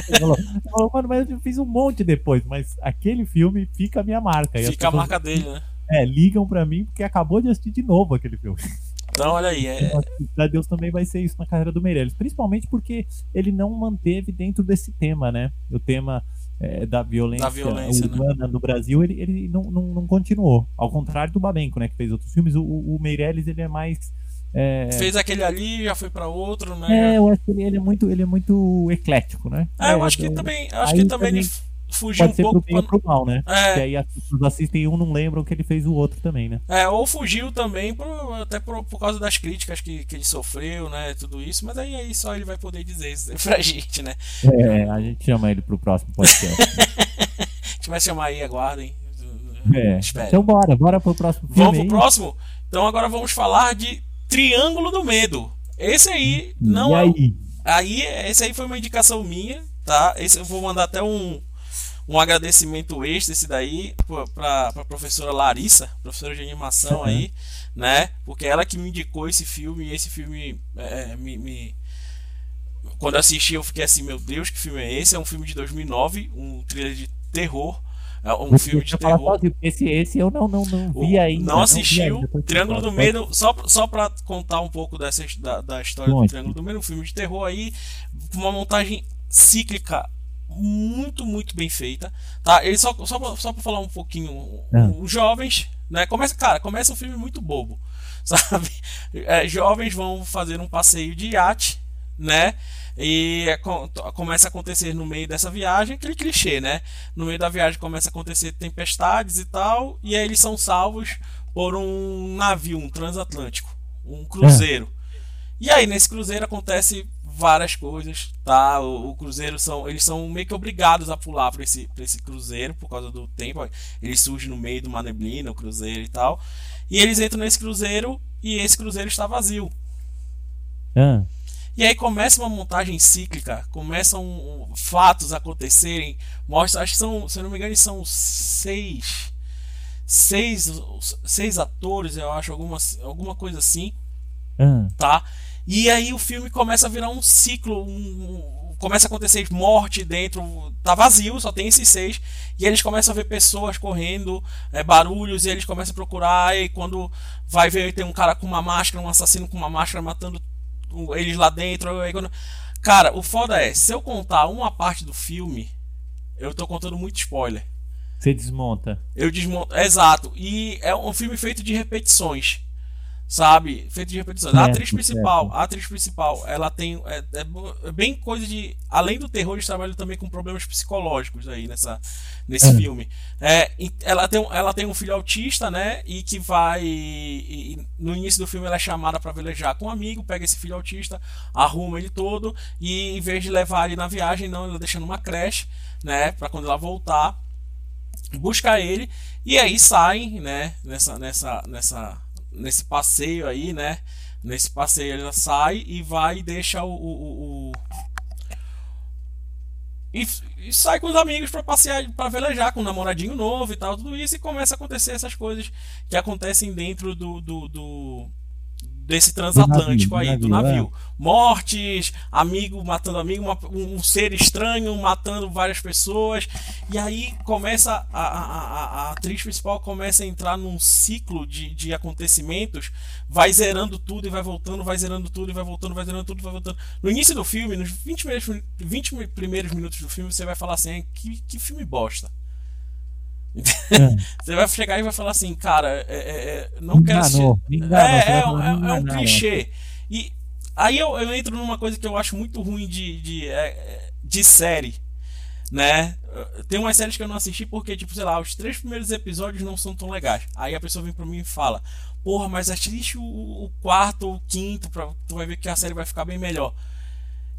ele, falou, ele falou, mano, mas eu fiz um monte depois, mas aquele filme fica a minha marca. Fica a marca dele, né? É, ligam pra mim porque acabou de assistir de novo aquele filme. (laughs) Então, olha aí. É... Pra Deus também vai ser isso na carreira do Meirelles. Principalmente porque ele não manteve dentro desse tema, né? O tema é, da violência, da violência né? urbana né? no Brasil, ele, ele não, não, não, continuou. Ao contrário do Babenco, né? Que fez outros filmes, o, o Meirelles ele é mais é... Fez aquele ali, já foi para outro, né? É, eu acho que ele, ele, é muito, ele é muito eclético, né? É, eu acho que também, acho que também, ele fugiu pode um ser pouco pro bem pra... pro mal, né? É. Que aí as pessoas assistem um não lembram que ele fez o outro também, né? É, ou fugiu também por, até por, por causa das críticas que, que ele sofreu, né? Tudo isso, mas aí, aí só ele vai poder dizer isso (laughs) pra gente, né? É, a gente chama ele pro próximo podcast. (laughs) a gente vai chamar aí, aguardem. É. Espere. Então bora, bora pro próximo filme. Vamos pro aí. próximo? Então agora vamos falar de Triângulo do Medo. Esse aí não é aí? é. Aí, esse aí foi uma indicação minha, tá? Esse eu vou mandar até um, um agradecimento extra esse daí para a professora Larissa, professora de animação uhum. aí, né? Porque ela que me indicou esse filme e esse filme é, me, me, quando assisti eu fiquei assim, meu Deus, que filme é esse? É um filme de 2009, um thriller de terror é um Você filme de terror. esse, esse eu não, não, não vi ainda. Não assistiu. Não Triângulo do Medo, só, só pra contar um pouco dessa, da, da história Bom, do Triângulo do Medo, um filme de terror aí, uma montagem cíclica muito, muito bem feita. Tá? Ele só, só, só pra falar um pouquinho, ah. os jovens, né? Começa, cara, começa um filme muito bobo. (laughs) Sabe? É, jovens vão fazer um passeio de iate, né? E é, começa a acontecer no meio dessa viagem aquele clichê, né? No meio da viagem começa a acontecer tempestades e tal, e aí eles são salvos por um navio, um transatlântico, um cruzeiro. É. E aí nesse cruzeiro acontece várias coisas, tá? O, o, cruzeiro são, eles são meio que obrigados a pular para esse, pra esse cruzeiro por causa do tempo. Ele surge no meio de uma neblina, o cruzeiro e tal. E eles entram nesse cruzeiro e esse cruzeiro está vazio. É. E aí começa uma montagem cíclica, começam fatos acontecerem. Mostra, acho que são, se eu não me engano, são seis, seis, seis atores, eu acho, alguma, alguma coisa assim. Uhum. Tá? E aí o filme começa a virar um ciclo, um, começa a acontecer morte dentro, tá vazio, só tem esses seis, e eles começam a ver pessoas correndo, é, barulhos, e eles começam a procurar, e quando vai ver tem um cara com uma máscara, um assassino com uma máscara matando eles lá dentro. Quando... Cara, o foda é, se eu contar uma parte do filme, eu tô contando muito spoiler. Você desmonta. Eu desmonto. Exato. E é um filme feito de repetições sabe? Feito de repetições. a atriz principal, a atriz principal, ela tem é, é, é, bem coisa de além do terror, eles trabalham também com problemas psicológicos aí nessa nesse é. filme. É, ela tem ela tem um filho autista, né? E que vai e, e, no início do filme ela é chamada para velejar com um amigo, pega esse filho autista, arruma ele todo e em vez de levar ele na viagem, não, ela deixa numa creche, né? Para quando ela voltar buscar ele e aí saem, né? Nessa nessa nessa nesse passeio aí, né? Nesse passeio ela sai e vai e deixa o. o, o. E, e, sai com os amigos para passear, para velejar com um namoradinho novo e tal, tudo isso, e começa a acontecer essas coisas que acontecem dentro do, do, do desse transatlântico aí, do navio. É. Mortes, amigo matando amigo, uma, um ser estranho matando várias pessoas. E aí começa a, a, a, a, atriz principal começa a entrar num ciclo de, de acontecimentos, vai zerando tudo e vai voltando, vai zerando tudo e vai voltando, vai zerando tudo vai voltando. No início do filme, nos 20 primeiros, 20 primeiros minutos do filme, você vai falar assim: que, que filme bosta. É. (laughs) Você vai chegar e vai falar assim, cara, é, é, é não quero assistir. Enganou, é, é, é, um é clichê. E aí eu, eu, entro numa coisa que eu acho muito ruim de, de, de série, né? Tem umas séries que eu não assisti porque, tipo, sei lá, os três primeiros episódios não são tão legais. Aí a pessoa vem pra mim e fala, porra, mas assiste o, o quarto ou o quinto, pra, tu vai ver que a série vai ficar bem melhor.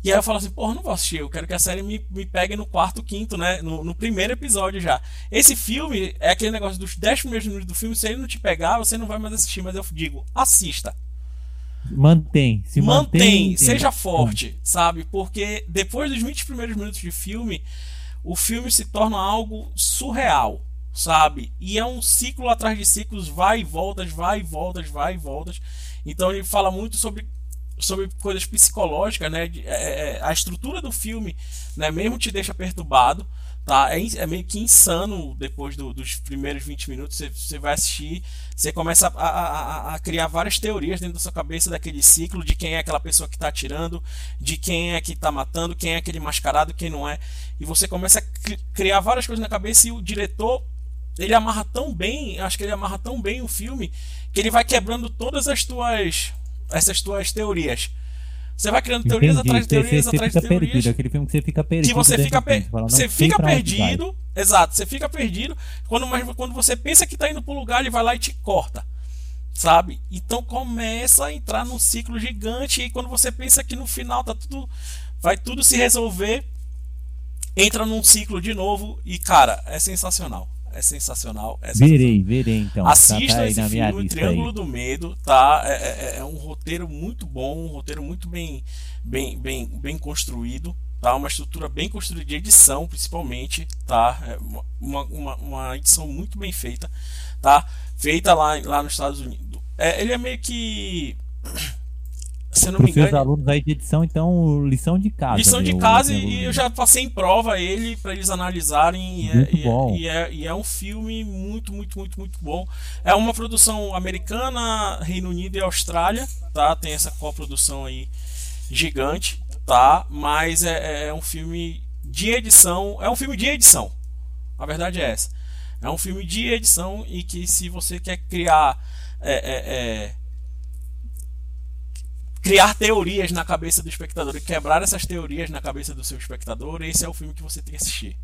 E aí eu falo assim, porra, não vou assistir, eu quero que a série me, me pegue no quarto, quinto, né? No, no, primeiro episódio já. Esse filme é aquele negócio dos 10 primeiros minutos do filme, se ele não te pegar, você não vai mais assistir, mas eu digo, assista. Mantém, se mantém. Mantém, seja forte, sabe? Porque depois dos 20 primeiros minutos de filme, o filme se torna algo surreal, sabe? E é um ciclo atrás de ciclos, vai e voltas, vai e voltas, vai e voltas. Então ele fala muito sobre sobre coisas psicológicas, né? É, é, a estrutura do filme, né? Mesmo te deixa perturbado, tá? É, é meio que insano depois do, dos primeiros 20 minutos. Você, vai assistir, você começa a, a, a, criar várias teorias dentro da sua cabeça daquele ciclo de quem é aquela pessoa que está atirando, de quem é que está matando, quem é aquele mascarado, quem não é. E você começa a criar várias coisas na cabeça e o diretor ele amarra tão bem, acho que ele amarra tão bem o filme que ele vai quebrando todas as tuas essas tuas teorias. Você vai criando teorias Entendi. atrás de teorias você, atrás de teorias. Perdido, aquele filme que você fica perdido. Que você fica, per... fala, você fica perdido. Exato, você fica perdido. Quando, mas, quando você pensa que está indo para o lugar, ele vai lá e te corta. Sabe? Então começa a entrar num ciclo gigante. E quando você pensa que no final tá tudo. Vai tudo se resolver. Entra num ciclo de novo. E, cara, é sensacional é sensacional. É sensacional. Verei, verei então. Assista tá, tá esse filme, Triângulo aí. do Medo, tá? É, é, é, um roteiro muito bom, um roteiro muito bem, bem, bem, bem construído, tá? Uma estrutura bem construída de edição, principalmente, tá? É uma, uma, uma edição muito bem feita, tá? Feita lá, lá nos Estados Unidos. É, ele é meio que se não me engano. Seus alunos aí de edição, então, lição de casa. Lição de casa e eu já passei em prova ele para eles analisarem. E é, muito é, bom. E é, e é, um filme muito, muito, muito, muito bom. É uma produção americana, Reino Unido e Austrália, tá? Tem essa coprodução aí gigante, tá? Mas é, é um filme de edição. É um filme de edição. A verdade é essa. É um filme de edição e que se você quer criar. É, é, é criar teorias na cabeça do espectador e quebrar essas teorias na cabeça do seu espectador, esse é o filme que você tem que assistir.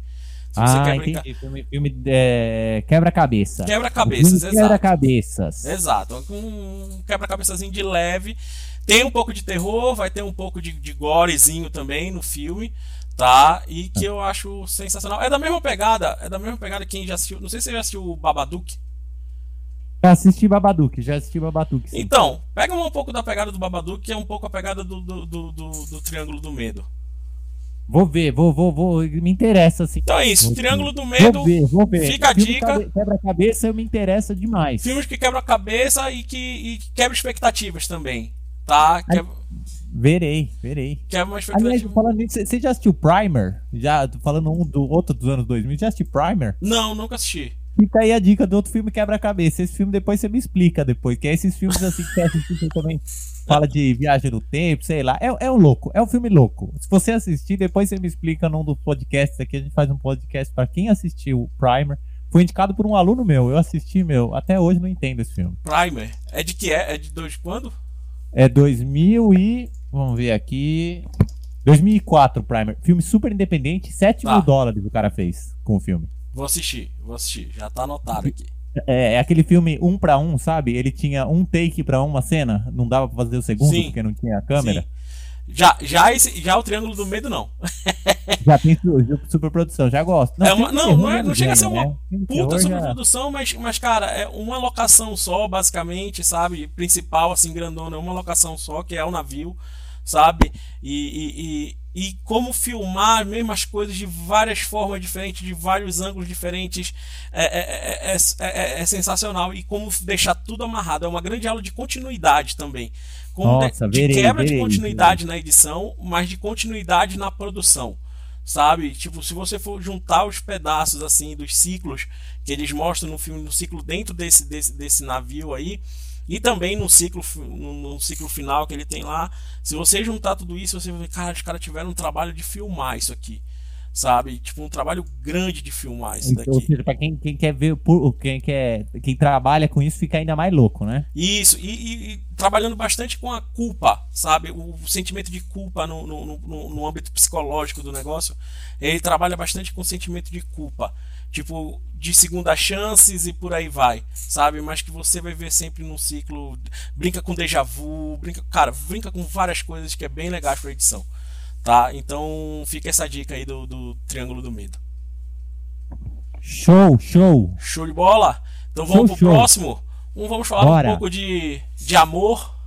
Se ah, quer brincar... entendi. Filme, filme é... quebra-cabeças. Quebra-cabeças, exato. Quebra-cabeças. Exato. Um quebra-cabeçazinho de leve. Tem um pouco de terror, vai ter um pouco de, de gorezinho também no filme, tá? E que eu acho sensacional. É da mesma pegada, é da mesma pegada quem já assistiu. Não sei se você já assistiu o Babadook. Já assisti Babadook, já assisti Babadook. Sim. Então, pega um pouco da pegada do Babadook, que é um pouco a pegada do, do, do, do, Triângulo do Medo. Vou ver, vou, vou, vou. Me interessa, assim. Então é isso, vou Triângulo do Medo. Vou ver, vou ver. Fica a dica. Quebra-cabeça me interessa demais. Filmes que quebram a cabeça e que, e quebram expectativas também. Tá? Quebra... Verei, verei. Que é uma Aliás, expectativa. falando nisso, você já assistiu Primer? Já, falando um do outro dos anos 2000, já assistiu Primer? Não, nunca assisti. Fica aí a dica do outro filme quebra-cabeça. Esse filme depois você me explica depois, que é esses filmes assim que você assistiu você também fala de viagem no tempo, sei lá. É, é um louco, é um filme louco. Se você assistir, depois você me explica num dos podcasts aqui. A gente faz um podcast pra quem assistiu Primer. Foi indicado por um aluno meu. Eu assisti, meu. Até hoje não entendo esse filme. Primer. É de que é? É de dois quando? É 2000 e. Vamos ver aqui. 2004, Primer. Filme super independente. 7 Tá. mil dólares o cara fez com o filme. Vou assistir, vou assistir. Já tá anotado aqui. É, é aquele filme um pra um, sabe? Ele tinha um take pra uma cena. Não dava pra fazer o segundo Sim. porque não tinha a câmera. Sim. Já, já, esse, já o Triângulo do Medo, não. (laughs) Já tem su- superprodução, já gosto. É uma- não, não é- não chega a ser uma né? Puta terror já- superprodução, mas, mas, cara, é uma locação só, basicamente, sabe? Principal, assim, grandona, é uma locação só, que é o navio, sabe? E, e, e, e como filmar as mesmas coisas de várias formas diferentes, de vários ângulos diferentes, é, é, é, é, é- é sensacional. E como deixar tudo amarrado. É uma grande aula de continuidade também. Como Nossa, de, de verei, quebra de verei, continuidade na edição, mas de continuidade na produção sabe? Tipo, se você for juntar os pedaços assim dos ciclos que eles mostram no filme, no ciclo dentro desse, desse, desse navio aí, e também no ciclo, no, ciclo final que ele tem lá, se você juntar tudo isso, você vai ver, cara, os caras tiveram um trabalho de filmar isso aqui, sabe? Tipo, um trabalho grande de filmar isso Ou daqui. seja, pra quem, quem quer ver, quem, quer, quem trabalha com isso fica ainda mais louco, né? Isso, e, e- e trabalhando bastante com a culpa, sabe? O, sentimento de culpa no, no, no, no âmbito psicológico do negócio. Ele trabalha bastante com o sentimento de culpa. Tipo, de segunda chances e por aí vai, sabe? Mas que você vai ver sempre num ciclo. Brinca com déjà vu, brinca. Cara, brinca com várias coisas que é bem legais pra edição. Tá? Então fica essa dica aí do, do Triângulo do Medo. Show, show. Show de bola? Então vamos Show, pro show. próximo. Um, vamos falar Bora. um pouco de, de amor.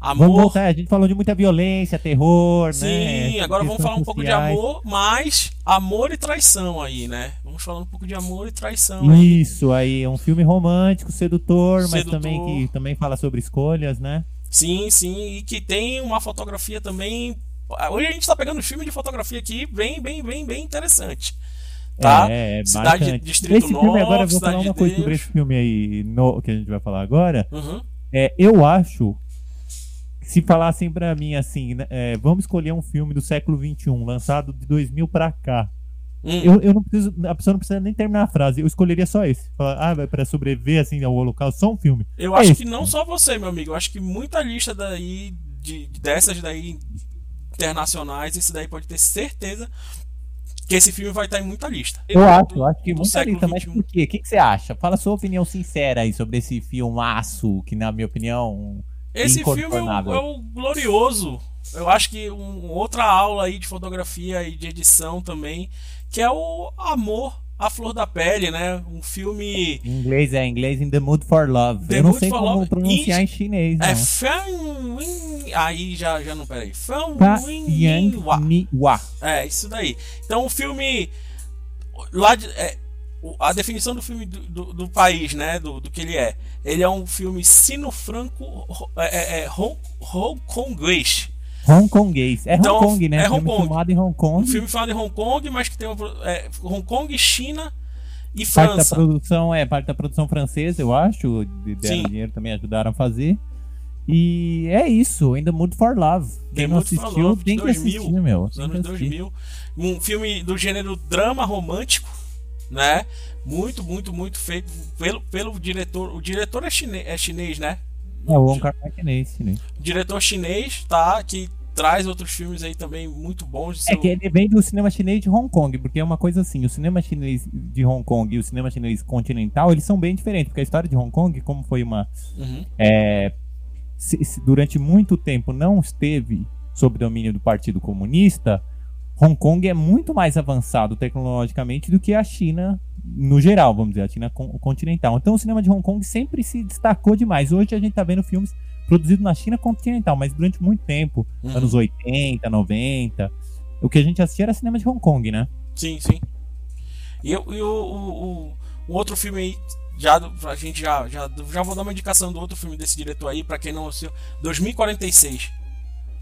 Vamos Amor. voltar, a gente falou de muita violência, terror, né? Sim, agora vamos falar um pouco de sociais. amor, mas amor e traição aí, né? Vamos falar um pouco de amor e traição aí. Isso aí, é um filme romântico, sedutor, mas Sedutor. também que também fala sobre escolhas, né? Sim, sim, e que tem uma fotografia também. Hoje a gente tá pegando um filme de fotografia aqui bem, bem, bem, bem interessante. Tá? É, é Cidade, marcante. Distrito Esse filme agora, eu vou falar Cidade uma de coisa sobre Deus. esse filme aí no, que a gente vai falar agora. Uhum. É, eu acho se falassem pra mim assim, né, é, vamos escolher um filme do século XXI, lançado de 2000 pra cá. Hum. Eu, eu não preciso, a pessoa não precisa nem terminar a frase, eu escolheria só esse. Falar, ah, vai pra sobreviver assim ao holocausto, só um filme. Eu É acho isso. que não só você, meu amigo. Eu acho que muita lista daí, de, dessas daí internacionais, esse daí pode ter certeza que esse filme vai estar em muita lista. Eu acho, eu acho que muita lista, mas por quê? O que, que você acha? Fala sua opinião sincera aí sobre esse filmaço, que na minha opinião. Esse filme é o, é o glorioso. Eu acho que um, outra aula aí de fotografia e de edição também, que é o Amor à Flor da Pele, né? Um filme. Em inglês é em inglês, in the mood for love. The eu não sei for como Love. pronunciar Em- em chinês, É não. Fan Win- Aí já, já não, peraí. Fan Fa Win Wa. É, isso daí. Então o filme. Lá de, é, a definição do filme do, do, do país, né? Do, do que ele é. Ele é um filme sino-franco é, é, é, hong, hongkonguês. Hongkonguês. É Então, Hong Kong, né? é Hong Kong. filmado em Hong Kong. Um filme falado em Hong Kong, mas que tem uma, é, Hong Kong, China e Parte da França. produção é parte da produção francesa, eu acho. de- Deram Sim. dinheiro também ajudaram a fazer. E é isso, ainda Mood for Love. Quem não assistiu, tem que 2000, assistir, meu. Tem anos que assistir. 2000. Um filme do gênero drama romântico, né? Muito, muito, muito feito pelo, pelo diretor. O diretor é chinês, é chinês né? É, o Wong Kar Wai chinês, chinês. diretor chinês, tá? Que traz outros filmes aí também muito bons. É seu- que ele vem do cinema chinês de Hong Kong, porque é uma coisa assim, o cinema chinês de Hong Kong e o cinema chinês continental, eles são bem diferentes, porque a história de Hong Kong, como foi uma... Uhum. é, se- se durante muito tempo não esteve sob domínio do Partido Comunista, Hong Kong é muito mais avançado tecnologicamente do que a China no geral, vamos dizer, a China con- continental. Então o cinema de Hong Kong sempre se destacou demais. Hoje a gente tá vendo filmes produzidos na China continental, mas durante muito tempo, Uhum. anos 80, 90, o que a gente assistia era cinema de Hong Kong, né? Sim, sim. E, eu- e o, o, o- outro filme aí, já, a gente já, já, já vou dar uma indicação do outro filme desse diretor aí, pra quem não assistiu. 2046.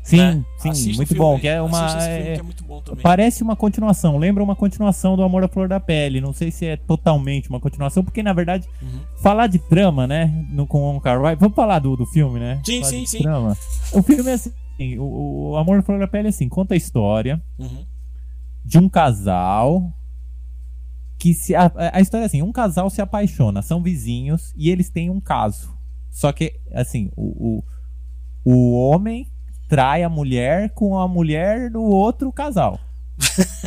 Sim, né? sim, Assista muito filme, bom. Que é uma, filme é- que é muito bom também. Parece uma continuação, lembra uma continuação do Amor à Flor da Pele. Não sei se é totalmente uma continuação, porque na verdade, Uhum. falar de trama, né? No, com o Wai, vamos falar do, do filme, né? Sim, Falar sim, sim. Trama. O filme é assim: o, o Amor à Flor da Pele é assim, conta a história Uhum. de um casal que se. A, a história é assim: um casal se apaixona, são vizinhos e eles têm um caso. Só que, assim, o, o, o homem trai a mulher com a mulher do outro casal. (laughs)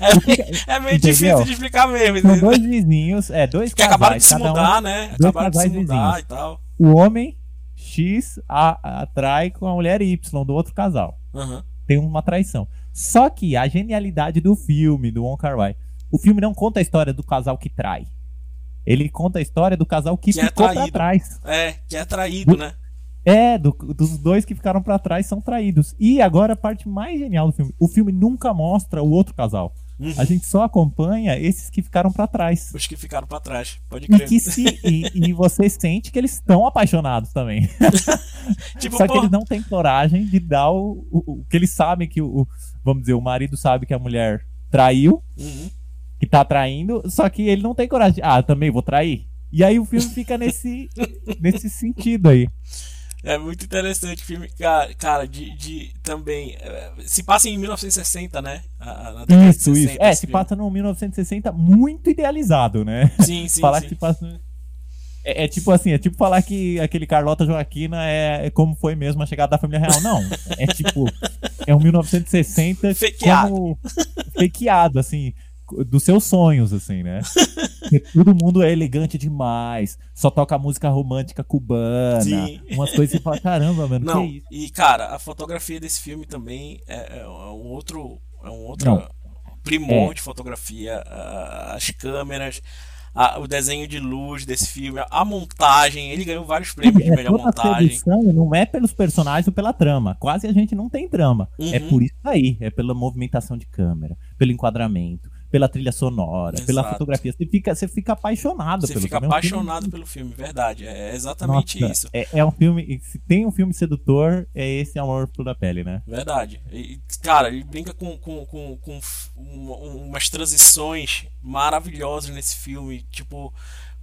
É, meio- é meio difícil de explicar mesmo. São dois vizinhos, é, dois Que acabaram de casais, se cada um- mudar, né? Acabaram de se casais mudar vizinhos. e tal. O homem X a- atrai com a mulher Y do outro casal. Uhum. Tem uma traição. Só que a genialidade do filme, do Wong Kar Wai, o filme não conta a história do casal que trai. Ele conta a história do casal que, Que é ficou pra traído. trás. É, que é traído, né? É, do- dos dois que ficaram pra trás são traídos. E agora a parte mais genial do filme: o filme nunca mostra o outro casal. Uhum. A gente só acompanha esses que ficaram pra trás. Os que ficaram pra trás. Pode E crer. que se e, e você sente que eles estão apaixonados também. (laughs) Tipo, Só que pô, eles não têm coragem de dar o, o, o que eles sabem que o, o- vamos dizer, o marido sabe que a mulher traiu, uhum. que tá traindo, só que ele não tem coragem. de, Ah, também vou trair. E aí o filme fica nesse (laughs) nesse sentido aí. É muito interessante o filme, cara, cara de, de também. é, se passa em 1960, né? A- a- Isso, isso. 60 É, esse se filme. passa no 1960 muito idealizado, né? Sim, sim, (laughs) falar sim. que se passa no- é, é tipo assim, é tipo falar que aquele Carlota Joaquina é, é como foi mesmo a chegada da família real. Não, é tipo, é um 1960 Fakeado. como fakeado, assim, dos seus sonhos, assim, né? (laughs) Porque todo mundo é elegante demais, só toca música romântica cubana, Sim. umas coisas que você fala, caramba, mano, Não, que isso? e cara, a fotografia desse filme também é, é um outro, é um outro Não. primor É. de fotografia. As câmeras, a- o desenho de luz desse filme, a, montagem. Ele ganhou vários prêmios de É, melhor toda a montagem. sedução não é pelos personagens ou pela trama. Quase a gente não tem trama. É Uhum. por isso aí. É pela movimentação de câmera, pelo enquadramento, pela trilha sonora, pela Exato. fotografia. Você fica, você fica apaixonado Você pelo fica filme. É um filme- apaixonado pelo filme, verdade. É exatamente Nossa, isso. É, é um filme. Se tem um filme sedutor, é esse Amor por da Pele, né? Verdade. E, cara, ele brinca com, com, com, com um- umas transições maravilhosas nesse filme. Tipo,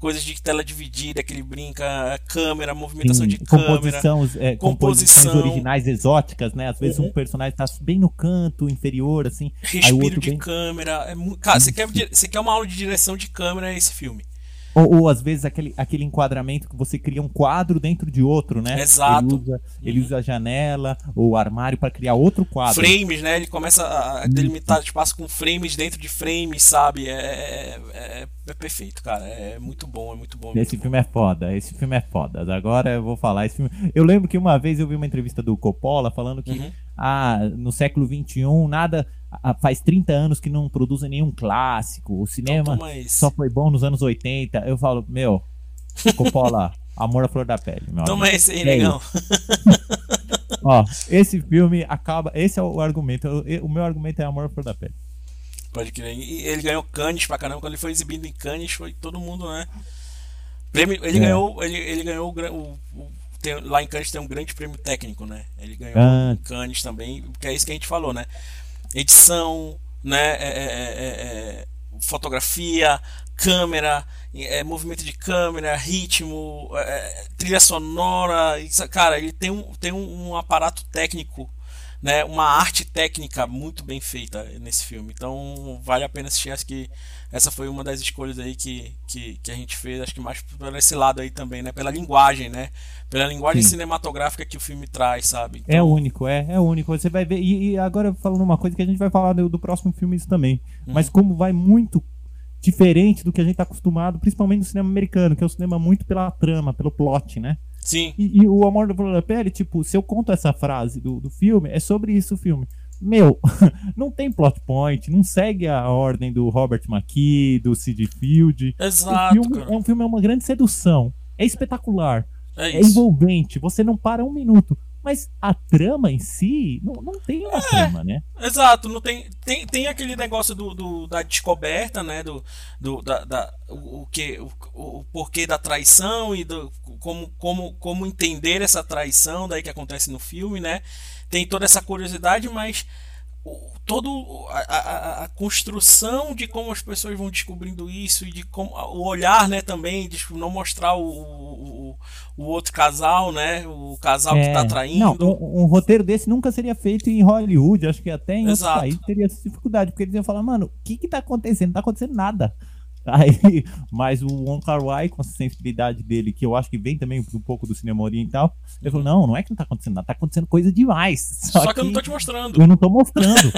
coisas de tela dividida que ele brinca, câmera, movimentação Sim, de câmera. composição, é, composições originais exóticas, né? Às vezes Uhum. um personagem tá bem no canto inferior, assim. Aí o Respiro outro de bem- câmera. É cara, você quer, você quer uma aula de direção de câmera é esse filme. Ou, ou, às vezes aquele, aquele enquadramento que você cria um quadro dentro de outro, né? Exato. Ele usa, ele usa a janela ou o armário para criar outro quadro. Frames, né? Ele começa a delimitar espaço com frames dentro de frames, sabe? É, é, é- é perfeito, cara. É muito bom, é muito bom. Esse filme é foda, esse filme é foda. Agora eu vou falar esse filme. Eu lembro que uma vez eu vi uma entrevista do Coppola falando que Uhum. ah, no século XXI nada faz 30 anos que não produzem nenhum clássico. O Então, cinema só foi bom nos anos 80. Eu falo, meu, Coppola, (laughs) amor à flor da pele. Meu Toma amigo. esse aí, É negão. (laughs) Ó, esse filme acaba. Esse é o argumento. O meu argumento é amor à flor da pele. Pode crer. E ele ganhou Cannes pra caramba. Quando ele foi exibido em Cannes, foi todo mundo, né? Prêmio, ele É. ganhou. Ele, ele ganhou o, o- tem- lá em Cannes tem um grande prêmio técnico, né? Ele ganhou Ah. em Cannes também, porque é isso que a gente falou, né? Edição, né? É- é- é- é- fotografia, câmera, é, movimento de câmera, ritmo, é, trilha sonora. Cara, ele tem um, tem um, um aparato técnico né, uma arte técnica muito bem feita nesse filme. Então vale a pena assistir. Acho que essa foi uma das escolhas aí que, que, que a gente fez. Acho que mais por esse lado aí também, né? Pela linguagem, né? Pela linguagem Sim. cinematográfica que o filme traz, sabe? É Então, único, é, é único. Você vai ver. E, e agora falando uma coisa que a gente vai falar do, do próximo filme isso também. Mas como vai muito diferente do que a gente tá acostumado, principalmente no cinema americano, que é o cinema muito pela trama, pelo plot, né? Sim, E, e o Amor da Flor da Pele, tipo, se eu conto essa frase do, do filme, é sobre isso o filme. Meu, (laughs) não tem plot point, não segue a ordem do Robert McKee, do Sid Field. O exato, filme cara. é um filme, é uma grande sedução. É espetacular. É É envolvente. Você não para um minuto. Mas a trama em si, não, não tem É. uma trama, né? Exato, não tem, tem, tem aquele negócio do, do- da descoberta, né? Do, do da, da- o, o que o, o porquê da traição e do como, como, como entender essa traição daí que acontece no filme, né? tem toda essa curiosidade, mas todo a, a- a construção de como as pessoas vão descobrindo isso e de como o olhar, né, também de não mostrar o, o, o outro casal, né, o casal que tá traindo. Não, um, um roteiro desse nunca seria feito em Hollywood, acho que até em outros Exato. países teria essa dificuldade, porque eles iam falar, mano, o que que tá acontecendo? Não tá acontecendo nada. Aí, (laughs) mas o Wong Kar Wai, com essa sensibilidade dele, que eu acho que vem também um pouco do cinema oriental, ele falou, não, não é que não tá acontecendo nada, tá acontecendo coisa demais. (laughs) Só, Só que eu não tô te mostrando. eu não tô mostrando.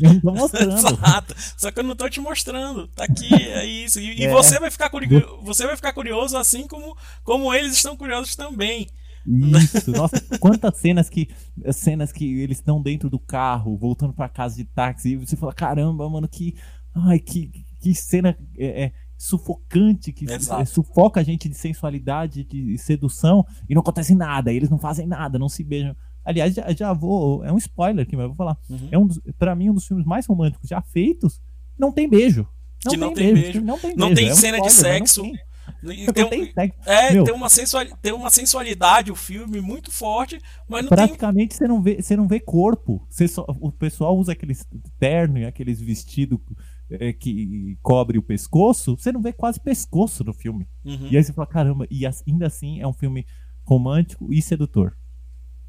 eu não tô (laughs) mostrando. Exato. Só que eu não tô te mostrando. Tá aqui, é isso. E, e É. você vai ficar curioso, você vai ficar curioso assim como, como eles estão curiosos também. Isso, nossa, quantas cenas que cenas que eles estão dentro do carro, voltando pra casa de táxi, e você fala, caramba, mano, que ai, que, que cena é, é, sufocante, que Exato. é, sufoca a gente de sensualidade, de sedução, e não acontece nada, eles não fazem nada, não se beijam. Aliás, já, já vou, é um spoiler aqui, mas eu vou falar. Uhum. É um dos, pra mim um dos filmes mais românticos já feitos, não tem beijo. Que não tem beijo. Não tem, Não beijo. tem É um cena de spoiler, mas sexo. não tem. Não tem tem é, Meu. tem uma, sensuali- tem uma sensualidade o filme muito forte, mas não tem. praticamente você não vê você não vê corpo só- o pessoal usa aqueles terno e aqueles vestidos é, que cobre o pescoço você não vê quase pescoço no filme Uhum. e aí você fala caramba e ainda assim é um filme romântico e sedutor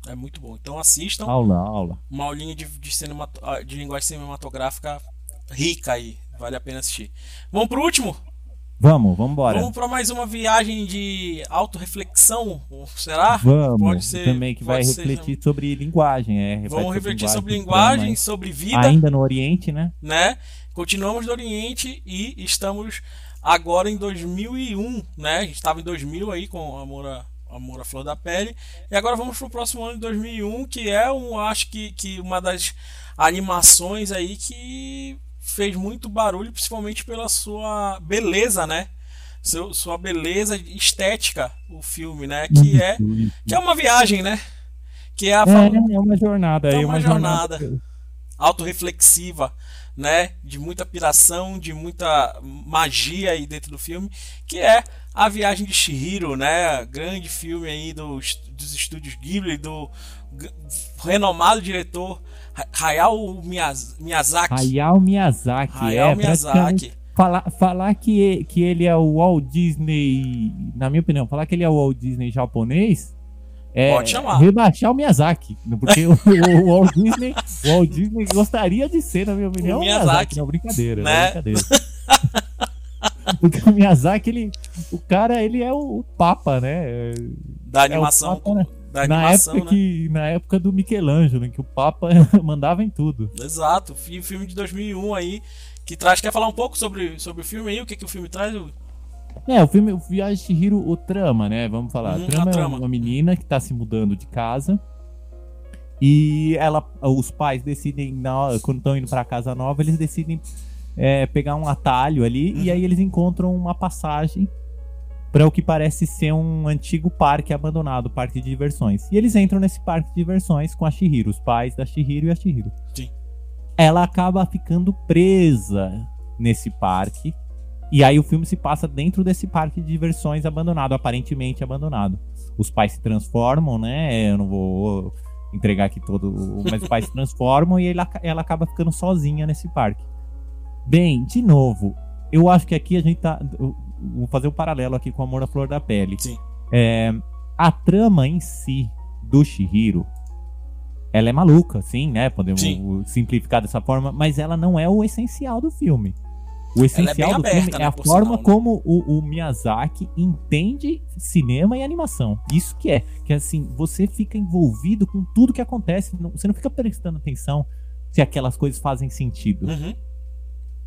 É muito bom. Então assistam aula aula uma aulinha de, de, ah, de linguagem cinematográfica rica aí. Vale a pena assistir. Vamos pro último? vamos vamos embora Vamos para mais uma viagem de autorreflexão? Será? vamos Pode ser- também que vai pode ser- refletir sobre linguagem é Vamos refletir sobre linguagem, sobre vida, ainda no Oriente né né? Continuamos no Oriente e estamos agora em 2001, né? A gente estava em 2000 aí com Amor a, Amor à Flor da Pele. E agora vamos pro próximo ano de 2001, que é um, acho que, que uma das animações aí que fez muito barulho, principalmente pela sua beleza, né? Seu, sua beleza estética, o filme, né? Que é, que é uma viagem, né? Que é a é, é uma jornada É é uma uma jornada. jornada autorreflexiva, né? De muita piração, de muita magia aí dentro do filme, que é A Viagem de Shihiro, né? Grande filme aí dos, dos estúdios Ghibli, do renomado diretor Ha- Hayao Miyaz- Miyazaki. Hayao Miyazaki. Hayao é, Miyazaki. Falar, falar que, que ele é o Walt Disney, na minha opinião, falar que ele é o Walt Disney japonês é Pode chamar. rebaixar o Miyazaki. Porque o, o Walt Disney, o Walt Disney gostaria de ser, na minha opinião, O Miyazaki. Miyazaki. Não, brincadeira, Né? não, brincadeira. (laughs) Porque o Miyazaki, ele, o cara, ele é o, o papa, né? Da É animação. Papa, né? Da na, animação, época né? que, na época do Michelangelo, em que o papa (laughs) mandava em tudo. Exato, fi- filme de 2001 aí, que traz. Quer falar um pouco sobre, sobre o filme aí? O que, que o filme traz? É, o filme o Viagem de Chihiro, o trama, né? Vamos falar. Uhum, a trama é trama. uma menina que tá se mudando de casa. E ela, os pais decidem, na- quando estão indo pra casa nova, eles decidem é, pegar um atalho ali. E Uhum. aí eles encontram uma passagem para o que parece ser um antigo parque abandonado, parque de diversões. E eles entram nesse parque de diversões com a Chihiro, os pais da Chihiro e a Chihiro. Sim. Ela acaba ficando presa nesse parque. E aí o filme se passa dentro desse parque de diversões abandonado, aparentemente abandonado. Os pais se transformam, né? Eu não vou entregar aqui todo. o- Mas os pais se transformam e ela, ela acaba ficando sozinha nesse parque. Bem, de novo, eu acho que aqui a gente tá. Vou fazer um paralelo aqui com Amor à Flor da Pele. Sim. É, a trama em si do Shihiro, ela é maluca, sim, né? Podemos Sim. simplificar dessa forma, mas ela não é o essencial do filme. O essencial bem do aberta, filme é né, a forma sinal, né? como o, o Miyazaki entende cinema e animação. Isso que é, que assim, você fica envolvido com tudo que acontece, não- você não fica prestando atenção se aquelas coisas fazem sentido. Uhum.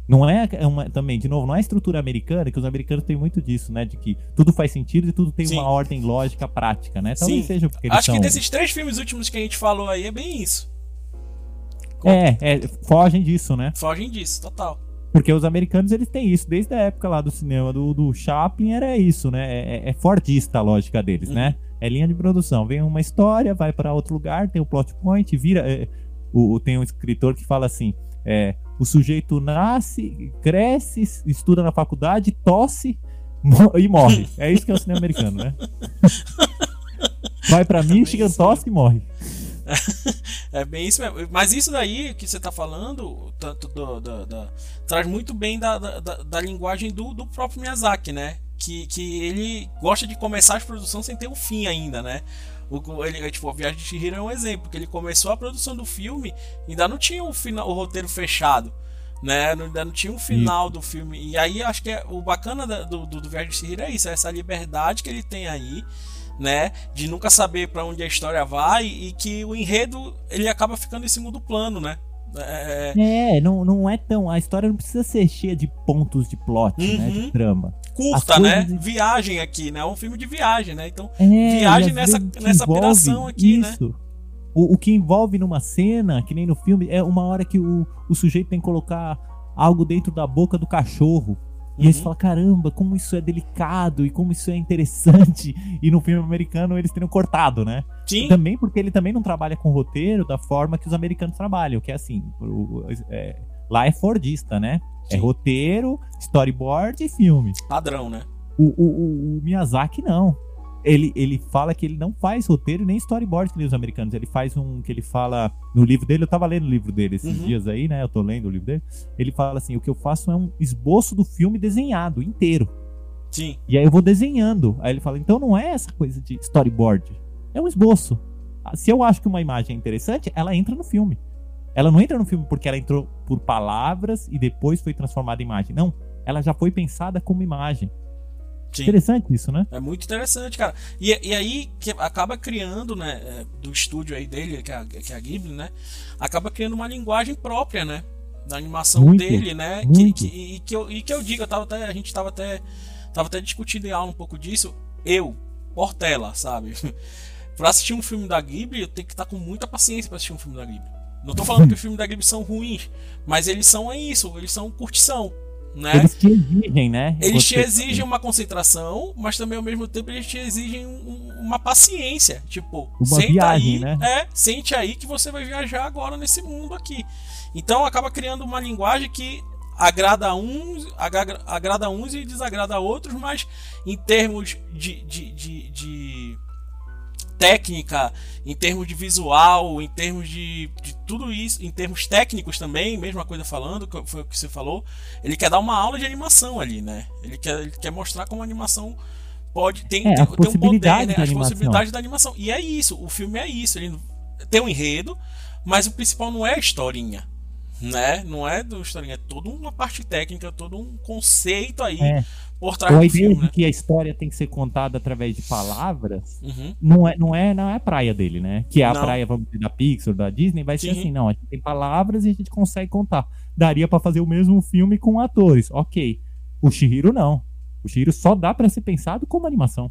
Não é uma, também, de novo, não é a estrutura americana, que os americanos têm muito disso, né? De que tudo faz sentido e tudo tem Sim. uma ordem lógica prática, né? Talvez Sim. seja porque eles Acho que são... desses três filmes últimos que a gente falou aí é bem isso. É, é, fogem disso, né? Fogem disso, total. Porque os americanos, eles têm isso. Desde a época lá do cinema do, do Chaplin, era isso, né? É, é fordista a lógica deles, Uhum. né? É linha de produção. Vem uma história, vai pra outro lugar, tem o plot point, vira... é, o, tem um escritor que fala assim, é, o sujeito nasce, cresce, estuda na faculdade, tosse e morre. É isso que é o cinema americano, né? (laughs) Vai pra Michigan, isso. tosse e morre. É bem isso mesmo. Mas isso daí que você está falando, tanto do, do, do, traz muito bem da, da, da linguagem do, do próprio Miyazaki, né? Que, que ele gosta de começar as produções sem ter o um fim ainda, né? O, ele, tipo, a Viagem de Chihiro é um exemplo, porque ele começou a produção do filme e ainda não tinha o, final, o roteiro fechado né? Ainda não tinha um final do filme. E aí acho que é, o bacana do, do, do Viagem de Chihiro é isso, é essa liberdade que ele tem aí, né? De nunca saber para onde a história vai e que o enredo ele acaba ficando em segundo plano, né? É, é, não, não é tão. A história não precisa ser cheia de pontos de plot, uhum. né? De uhum. trama. Curta, né? De... Viagem aqui, né? É um filme de viagem, né? Então, é, viagem nessa, nessa piração aqui, né? isso. né? O, o que envolve numa cena, que nem no filme, é uma hora que o, o sujeito tem que colocar algo dentro da boca do cachorro. E uhum. aí você fala, caramba, como isso é delicado e como isso é interessante. (laughs) E no filme americano eles teriam cortado, né? Sim. Também porque ele também não trabalha com roteiro da forma que os americanos trabalham, que é assim, é, lá é fordista, né? É Sim. É roteiro, storyboard e filme. Padrão, né? O, o, o, o Miyazaki não ele, ele fala que ele não faz roteiro nem storyboard que nem os americanos. Ele faz um que ele fala no livro dele. Eu tava lendo o livro dele esses uhum. dias aí, né? Eu tô lendo o livro dele. Ele fala assim: o que eu faço é um esboço do filme desenhado inteiro. Sim. E aí eu vou desenhando. Aí ele fala: então não é essa coisa de storyboard. É um esboço. Se eu acho que uma imagem é interessante, ela entra no filme. Ela não entra no filme porque ela entrou por palavras e depois foi transformada em imagem. Não. Ela já foi pensada como imagem. Sim. Interessante isso, né? É muito interessante, cara. E, e aí que acaba criando, né, é, do estúdio aí dele, que é, a, que é a Ghibli, né, acaba criando uma linguagem própria, né, da animação muito, dele, né, que, que, e, que eu, e que eu digo, eu tava até, a gente tava até, tava até discutindo em aula um pouco disso, eu, Portela, sabe? (laughs) pra assistir um filme da Ghibli, eu tenho que estar com muita paciência para assistir um filme da Ghibli. Não tô falando que os filmes da Ghibli são ruins, mas eles são é isso, eles são curtição. Né? Eles te exigem, né? Eles te exigem uma concentração, mas também ao mesmo tempo eles te exigem um, uma paciência. Tipo, uma senta viagem, aí, né? é, sente aí que você vai viajar agora nesse mundo aqui. Então acaba criando uma linguagem que agrada uns, agrada, uns e desagrada outros, mas em termos de, de, de, de técnica, em termos de visual, em termos de, de tudo isso, em termos técnicos também, mesma coisa falando, que foi o que você falou, ele quer dar uma aula de animação ali, né? Ele quer, ele quer mostrar como a animação pode tem, é, tem, tem um poder, né? As possibilidades da animação. E é isso, o filme é isso, ele tem um enredo, mas o principal não é a historinha. Né? Não é do historinha, é toda uma parte técnica, todo um conceito aí é por trás Ou a ideia filme, né? que a história tem que ser contada através de palavras uhum. não, é, não, é, não é praia dele, né? Que é a não. praia, vamos dizer, da Pixar, da Disney, vai Sim. ser assim, não, a gente tem palavras e a gente consegue contar. Daria para fazer o mesmo filme com atores, ok. O Shihiro não. O Shihiro só dá para ser pensado como animação.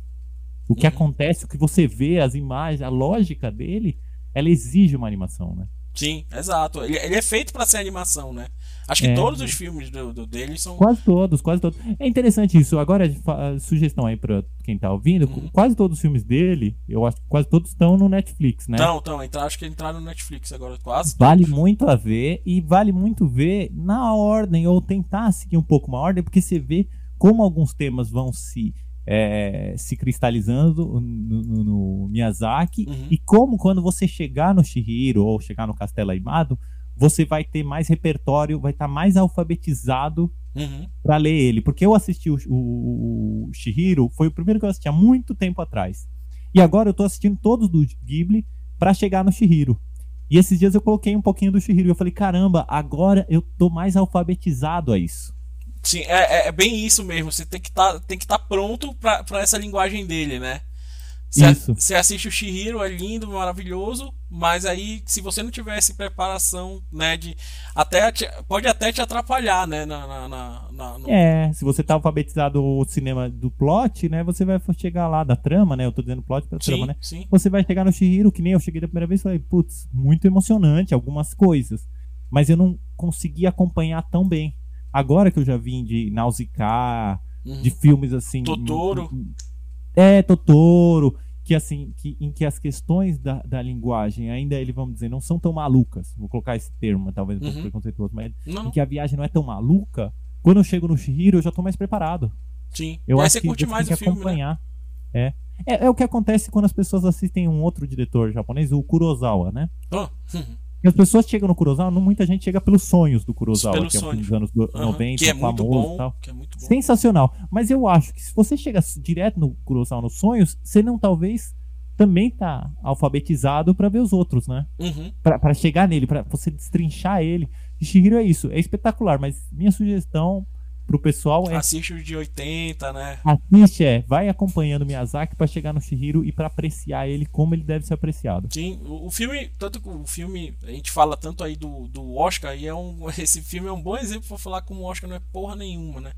O que uhum. acontece, o que você vê, as imagens, a lógica dele, ela exige uma animação, né? Sim, exato. Ele, ele é feito para ser animação, né? Acho que é. todos os filmes do, do, dele são. Quase todos, quase todos. É interessante isso. Agora, sugestão aí pra quem tá ouvindo: uhum. quase todos os filmes dele, eu acho que quase todos estão no Netflix, né? Não, então, acho que entraram no Netflix agora, quase. Vale todos. muito a ver e vale muito ver na ordem, ou tentar seguir um pouco uma ordem, porque você vê como alguns temas vão se. É, se cristalizando no, no, no Miyazaki uhum. e como quando você chegar no Shihiro ou chegar no Castelo Aimado, você vai ter mais repertório, vai estar tá mais alfabetizado uhum. para ler ele. Porque eu assisti o, o, o, Shihiro, foi o primeiro que eu assisti há muito tempo atrás. E agora eu tô assistindo todos do Ghibli para chegar no Shihiro. E esses dias eu coloquei um pouquinho do Shihiro e eu falei, caramba, agora eu tô mais alfabetizado a isso. Sim, é, é, é bem isso mesmo. Você tem que tá, estar tá pronto para essa linguagem dele, né? Você assiste o Shihiro, é lindo, maravilhoso, mas aí se você não tivesse preparação, né, de até pode até te atrapalhar, né, na, na, na no... É, se você tá alfabetizado o cinema do plot, né, você vai chegar lá da trama, né, eu tô dizendo plot pra sim, trama, né, sim. você vai chegar no Shihiro, que nem eu cheguei da primeira vez e falei, putz, muito emocionante algumas coisas, mas eu não consegui acompanhar tão bem. Agora que eu já vim de Nausicaa, uhum. de filmes assim... Totoro. É, Totoro que assim que, em que as questões da, da linguagem ainda ele vamos dizer não são tão malucas vou colocar esse termo talvez um pouco uhum. preconceituoso mas não. em que a viagem não é tão maluca quando eu chego no Shihiro eu já estou mais preparado sim eu acho que você mais tem que filme, né? acompanhar né? é É, é, o que acontece quando as pessoas assistem um outro diretor japonês, o Kurosawa, né? Oh. (laughs) E as pessoas chegam no Kurosawa, não muita gente chega pelos sonhos do Kurosawa, que é um dos anos 90, que é muito famoso bom. e tal. Que é muito bom. Sensacional. Mas eu acho que se você chega direto no Kurosawa nos sonhos, você não talvez também tá alfabetizado pra ver os outros, né? Uhum. Pra chegar nele, pra você destrinchar ele. E Shihiro é isso, é espetacular, mas minha sugestão pro pessoal é Assiste os de 80, né? assiste, é, vai acompanhando Miyazaki pra chegar no Shihiro e pra apreciar ele como ele deve ser apreciado. Sim, o, o filme, tanto que o filme, a gente fala tanto aí do, do Oscar, e é um, (laughs) esse filme é um bom exemplo pra falar como o Oscar não é porra nenhuma, né?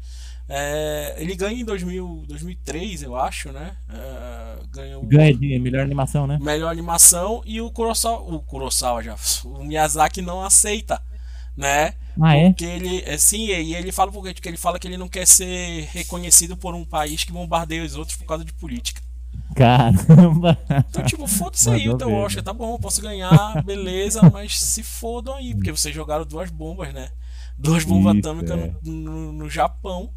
É, ele ganha em 2000, 2003, eu acho, né? É, ganha o Ganha de melhor animação, né? melhor animação e o Kurosawa, o Kurosawa já, o Miyazaki não aceita, né? Ah, é? Porque ele, é, sim, e ele fala porque porque ele fala que ele não quer ser reconhecido por um país que bombardeia os outros por causa de política. Caramba. Então, tipo, (laughs) foda-se aí o teu Oscar, tá bom, posso ganhar, beleza, mas se fodam aí, porque vocês jogaram duas bombas, né? Duas bombas Isso, atômicas é. no, no, no Japão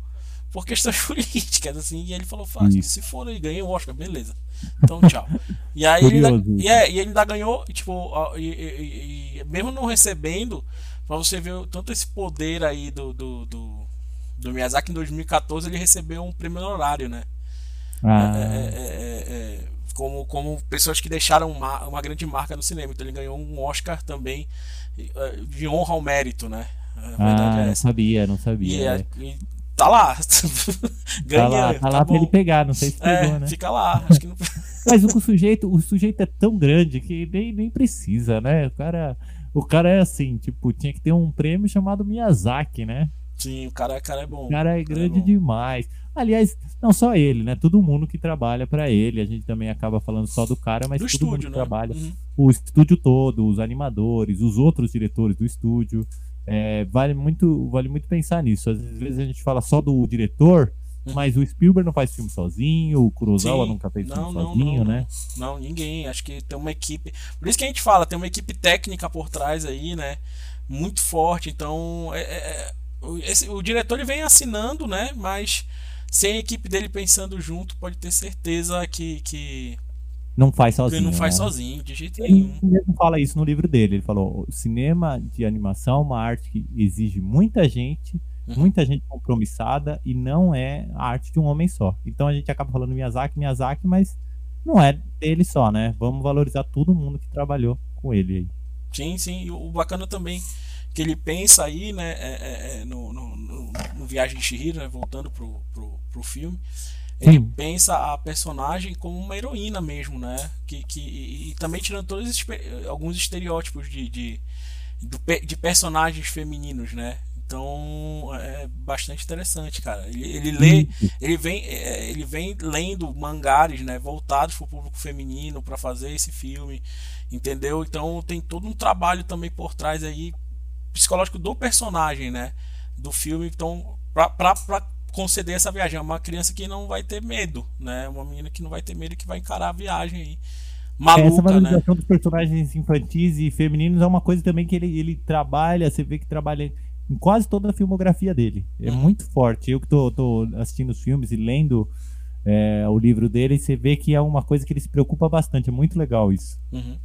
por questões (laughs) políticas, assim, e ele falou, se for aí, ganhei o Oscar, beleza. Então, tchau. E aí ele, ainda, Curioso e, é, e ele ainda ganhou, tipo, e, e- e- mesmo não recebendo, pra você o- tanto esse poder aí do, do, do, do Miyazaki em 2014, ele recebeu um prêmio honorário, né? Ah, É, é, é, é, como, como pessoas que deixaram uma, uma grande marca no cinema. Então ele ganhou um Oscar também eh, de honra ao mérito, né? Ah é não sabia, não E, sabia. é- e tá lá. (laughs) Tá Ganha, lá, tá lá pra ele pegar, não sei se pegou, É, né? fica lá. Acho que não... (laughs) Mas o sujeito, o sujeito é tão grande que nem, nem precisa, né? O cara, o cara é assim, tipo, tinha que ter um prêmio chamado Miyazaki, né? Sim, o cara, o cara é bom. O cara é grande bom. demais. Aliás, não só ele, né? Todo mundo que trabalha pra ele. A gente também acaba falando só do cara, mas Do todo mundo estúdio, que né? trabalha. Uhum. O estúdio todo, os animadores, os outros diretores do estúdio. É, vale muito, vale muito pensar nisso. Às vezes a gente fala só do diretor. Mas o Spielberg não faz filme sozinho, o Kurosawa Sim. nunca fez Não, filme não, sozinho, não, né? Não, ninguém. Acho que tem uma equipe. Por isso que a gente fala, tem uma equipe técnica por trás aí, né? Muito forte. Então, é- é- é- o, esse- o diretor ele vem assinando, né? Mas sem a equipe dele pensando junto, pode ter certeza que, que, Não faz sozinho. ele não faz né? sozinho, de jeito Ele nenhum. mesmo fala isso no livro dele. Ele falou: o cinema de animação é uma arte que exige muita gente, Uhum. muita gente compromissada e não é a arte de um homem só. Então a gente acaba falando Miyazaki, Miyazaki, mas não é dele só, né? Vamos valorizar todo mundo que trabalhou com ele aí. Sim, sim. E o bacana também que ele pensa aí, né, é- é- é no, no, no- no Viagem de Chihiro, né, voltando pro, pro, pro filme, ele Sim. pensa a personagem como uma heroína mesmo, né, que, que, e, e também tirando todos alguns estereótipos de, de, de personagens femininos, né, então é bastante interessante, cara. Ele, ele lê, ele vem, é, ele vem lendo mangares, né, voltados para o público feminino para fazer esse filme, entendeu? Então tem todo um trabalho também por trás aí psicológico do personagem, né, do filme. Então pra conceder essa viagem, é uma criança que não vai ter medo, né, uma menina que não vai ter medo que vai encarar a viagem aí. Essa Maluca, né? valorização dos personagens infantis e femininos é uma coisa também que ele, ele trabalha, você vê que trabalha em quase toda a filmografia dele. É Uhum. muito forte. Eu que tô, tô assistindo os filmes e lendo é, o livro dele, você vê que é uma coisa que ele se preocupa bastante. É muito legal isso. Uhum.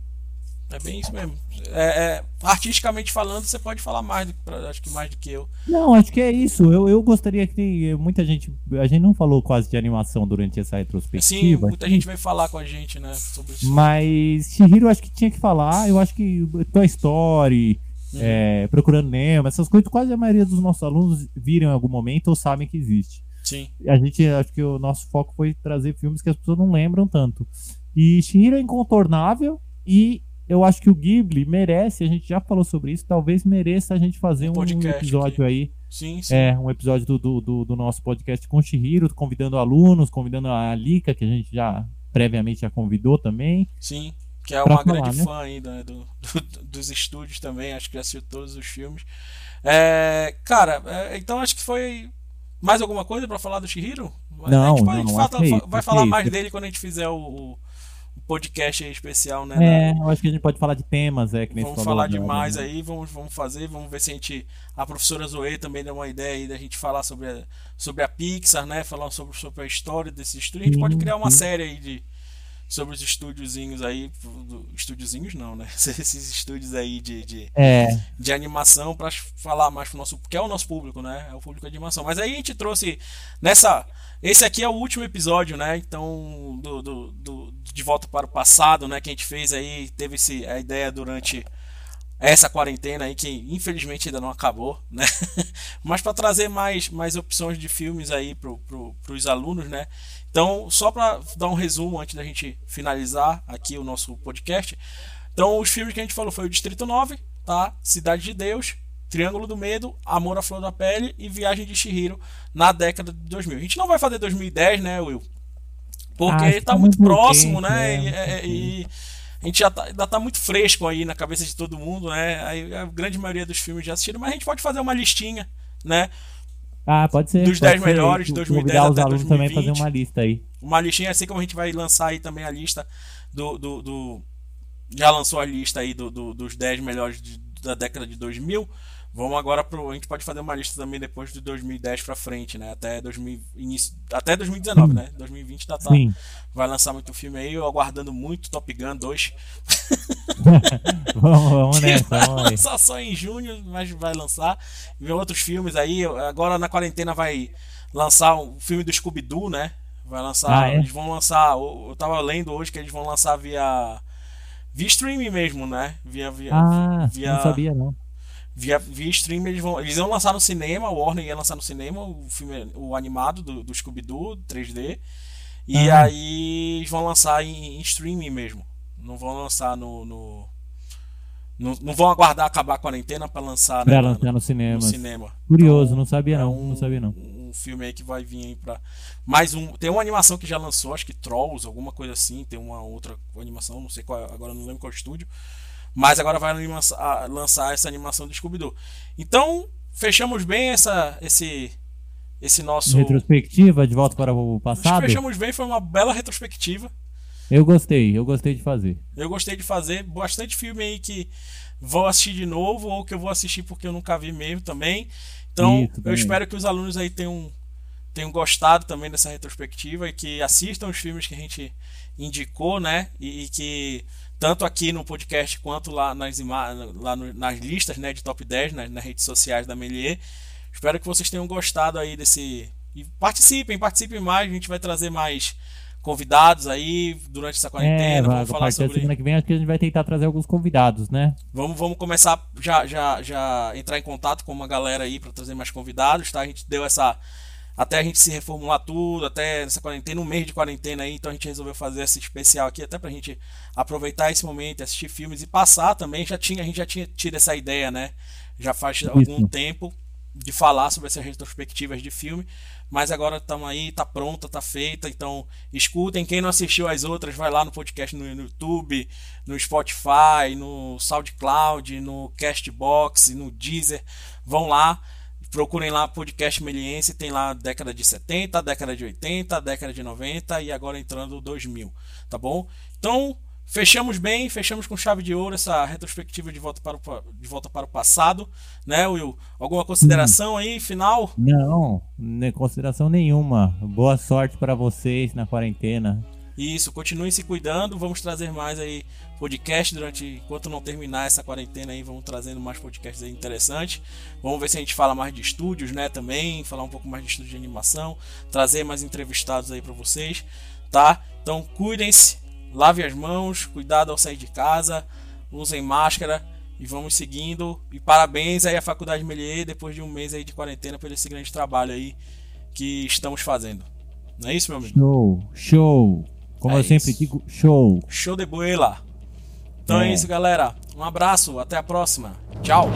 É bem isso mesmo. É, é, artisticamente falando, você pode falar mais, do, que- acho que mais do que eu. Não, acho que é isso. Eu, eu gostaria que muita gente. A gente não falou quase de animação durante essa Sim, retrospectiva. muita gente vai falar com a gente, né, sobre isso. Mas Shihiro eu acho que tinha que falar. Eu acho que Toy Story, Uhum. é, Procurando Nemo, essas coisas, quase a maioria dos nossos alunos viram em algum momento ou sabem que existe. Sim. A gente, acho que o nosso foco foi trazer filmes que as pessoas não lembram tanto. E Shihiro é incontornável e eu acho que o Ghibli merece, a gente já falou sobre isso, talvez mereça a gente fazer Um um, episódio aqui. aí, Sim, sim. é, um episódio do, do, do- do nosso podcast com Shihiro, convidando alunos, convidando a Lika, que a gente já previamente já convidou também. Sim. Que é uma falar, grande né? fã aí né, do, do- dos estúdios também, acho que já assistiu todos os filmes. É, cara, é, então acho que foi. Mais alguma coisa pra falar do Shihiro? Não, a gente, pode- a gente não, fala- que é isso, vai falar mais isso. dele quando a gente fizer o, o podcast especial, né? É, da- eu acho que a gente pode falar de temas, é, que nem Vamos falar demais né? aí, vamos, vamos fazer, vamos ver se a gente. A professora Zoe também deu uma ideia aí da gente falar sobre a, sobre a Pixar, né? Falar sobre, sobre a história desses estúdios. A gente pode criar uma série aí de. Sobre os estúdiozinhos aí. Estúdiozinhos não, né? (laughs) Esses estúdios aí de, de, É, de animação para falar mais pro nosso. Que é o nosso público, né? É o público de animação. Mas aí a gente trouxe nessa. Esse aqui é o último episódio, né? Então, do, do, do- de volta para o passado, né? Que a gente fez aí, teve esse, a ideia durante essa quarentena aí, que infelizmente ainda não acabou, né? (laughs) Mas para trazer mais, mais opções de filmes aí pro, pro, pros alunos, né? Então, só para dar um resumo antes da gente finalizar aqui o nosso podcast. Então, os filmes que a gente falou foi o Distrito 9, tá? Cidade de Deus, Triângulo do Medo, Amor à Flor da Pele e Viagem de Chihiro na década de 2000. A gente não vai fazer 2010, né, Will? Porque Ah, tá tá muito muito próximo, quente, né? é, E, muito é, e a gente já tá, ainda tá muito fresco aí na cabeça de todo mundo, né? Aí a grande maioria dos filmes já assistiram, mas a gente pode fazer uma listinha, né? ah, pode ser. Dos pode 10 ser. melhores de Convidar 2010 os até alunos também 2020. fazer uma lista aí. Uma listinha, assim como a gente vai lançar aí também a lista do. do, do- já lançou a lista aí do, do- dos 10 melhores de- da década de 2000. Vamos agora pro. A gente pode fazer uma lista também depois de 2010 pra frente, né? Até, 2000, início, até 2019, né? 2020 tá, tá, vai lançar muito filme aí. Eu aguardando muito Top Gun 2. (laughs) vamos, vamos (laughs) nessa, vai vamos aí. lançar só em junho, mas vai lançar. E outros filmes aí. Agora na quarentena vai lançar o filme do Scooby-Doo, né? Vai lançar. Ah, é? Eles vão lançar. Eu eu tava lendo hoje que eles vão lançar via. Via streaming mesmo, né? Via. via Ah, via, não sabia não. Via, via streaming eles vão. Eles iam lançar no cinema, o Warner ia lançar no cinema o filme, o animado do, do Scooby-Doo 3D. E Ah. aí eles vão lançar em, em streaming mesmo. Não vão lançar no. no- não, não vão aguardar acabar a quarentena pra lançar, né, Pra no- lançar no no cinema. cinema. Curioso, Então, não sabia é não, um- não sabia não. Um filme aí que vai vir aí pra. Mais um. Tem uma animação que já lançou, acho que Trolls, alguma coisa assim. Tem uma outra animação, não sei qual, é, agora não lembro qual estúdio. Mas agora vai lançar essa animação do Scooby-Doo. Então, fechamos bem essa, esse, esse nosso. Retrospectiva de volta para o passado. fechamos bem, foi uma bela retrospectiva. Eu gostei, eu gostei de fazer. Eu gostei de fazer bastante filme aí que vou assistir de novo ou que eu vou assistir porque eu nunca vi mesmo também. Então, Isso, eu também. espero que os alunos aí tenham, tenham gostado também dessa retrospectiva e que assistam os filmes que a gente indicou, né? E, e que tanto aqui no podcast quanto lá nas, lá no- nas listas né, de top 10 nas, nas redes sociais da Melier. Espero que vocês tenham gostado aí desse. E participem, participem mais. A gente vai trazer mais convidados aí durante essa É, quarentena. vai, vamos falar sobre. semana que vem acho que a gente vai tentar trazer alguns convidados, né? Vamos, vamos começar já, já, já entrar em contato com uma galera aí para trazer mais convidados, tá? A gente deu essa. Até a gente se reformular tudo, até nessa quarentena, um mês de quarentena aí, então a gente resolveu fazer esse especial aqui, até pra gente aproveitar esse momento, assistir filmes e passar também. Já tinha, a gente já tinha tido essa ideia, né? Já faz algum tempo de falar sobre essas retrospectivas de filme, mas agora estamos aí, tá pronta, tá feita, então escutem. Quem não assistiu as outras, vai lá no podcast no, no YouTube, no Spotify, no SoundCloud, no Castbox, no Deezer, vão lá. Procurem lá podcast Meliense, tem lá década de 70, década de 80, década de 90 e agora entrando 2000, tá bom? Então, fechamos bem, fechamos com chave de ouro essa retrospectiva de volta para o, de volta para o passado, né, Will? Alguma consideração aí, final? Não, nem consideração nenhuma. Boa sorte para vocês na quarentena. Isso, continuem se cuidando, vamos trazer mais aí podcast durante enquanto não terminar essa quarentena aí, vamos trazendo mais podcasts aí interessantes. Vamos ver se a gente fala mais de estúdios, né, também, falar um pouco mais de estúdio de animação, trazer mais entrevistados aí para vocês, tá? Então, cuidem-se, lavem as mãos, cuidado ao sair de casa, usem máscara e vamos seguindo. E parabéns aí à Faculdade Melier depois de um mês aí de quarentena por esse grande trabalho aí que estamos fazendo. Não é isso, meu amigo? Show, show. Como É eu sempre isso. digo, show. Show de boela. Então é isso, galera. Um abraço, até a próxima. Tchau.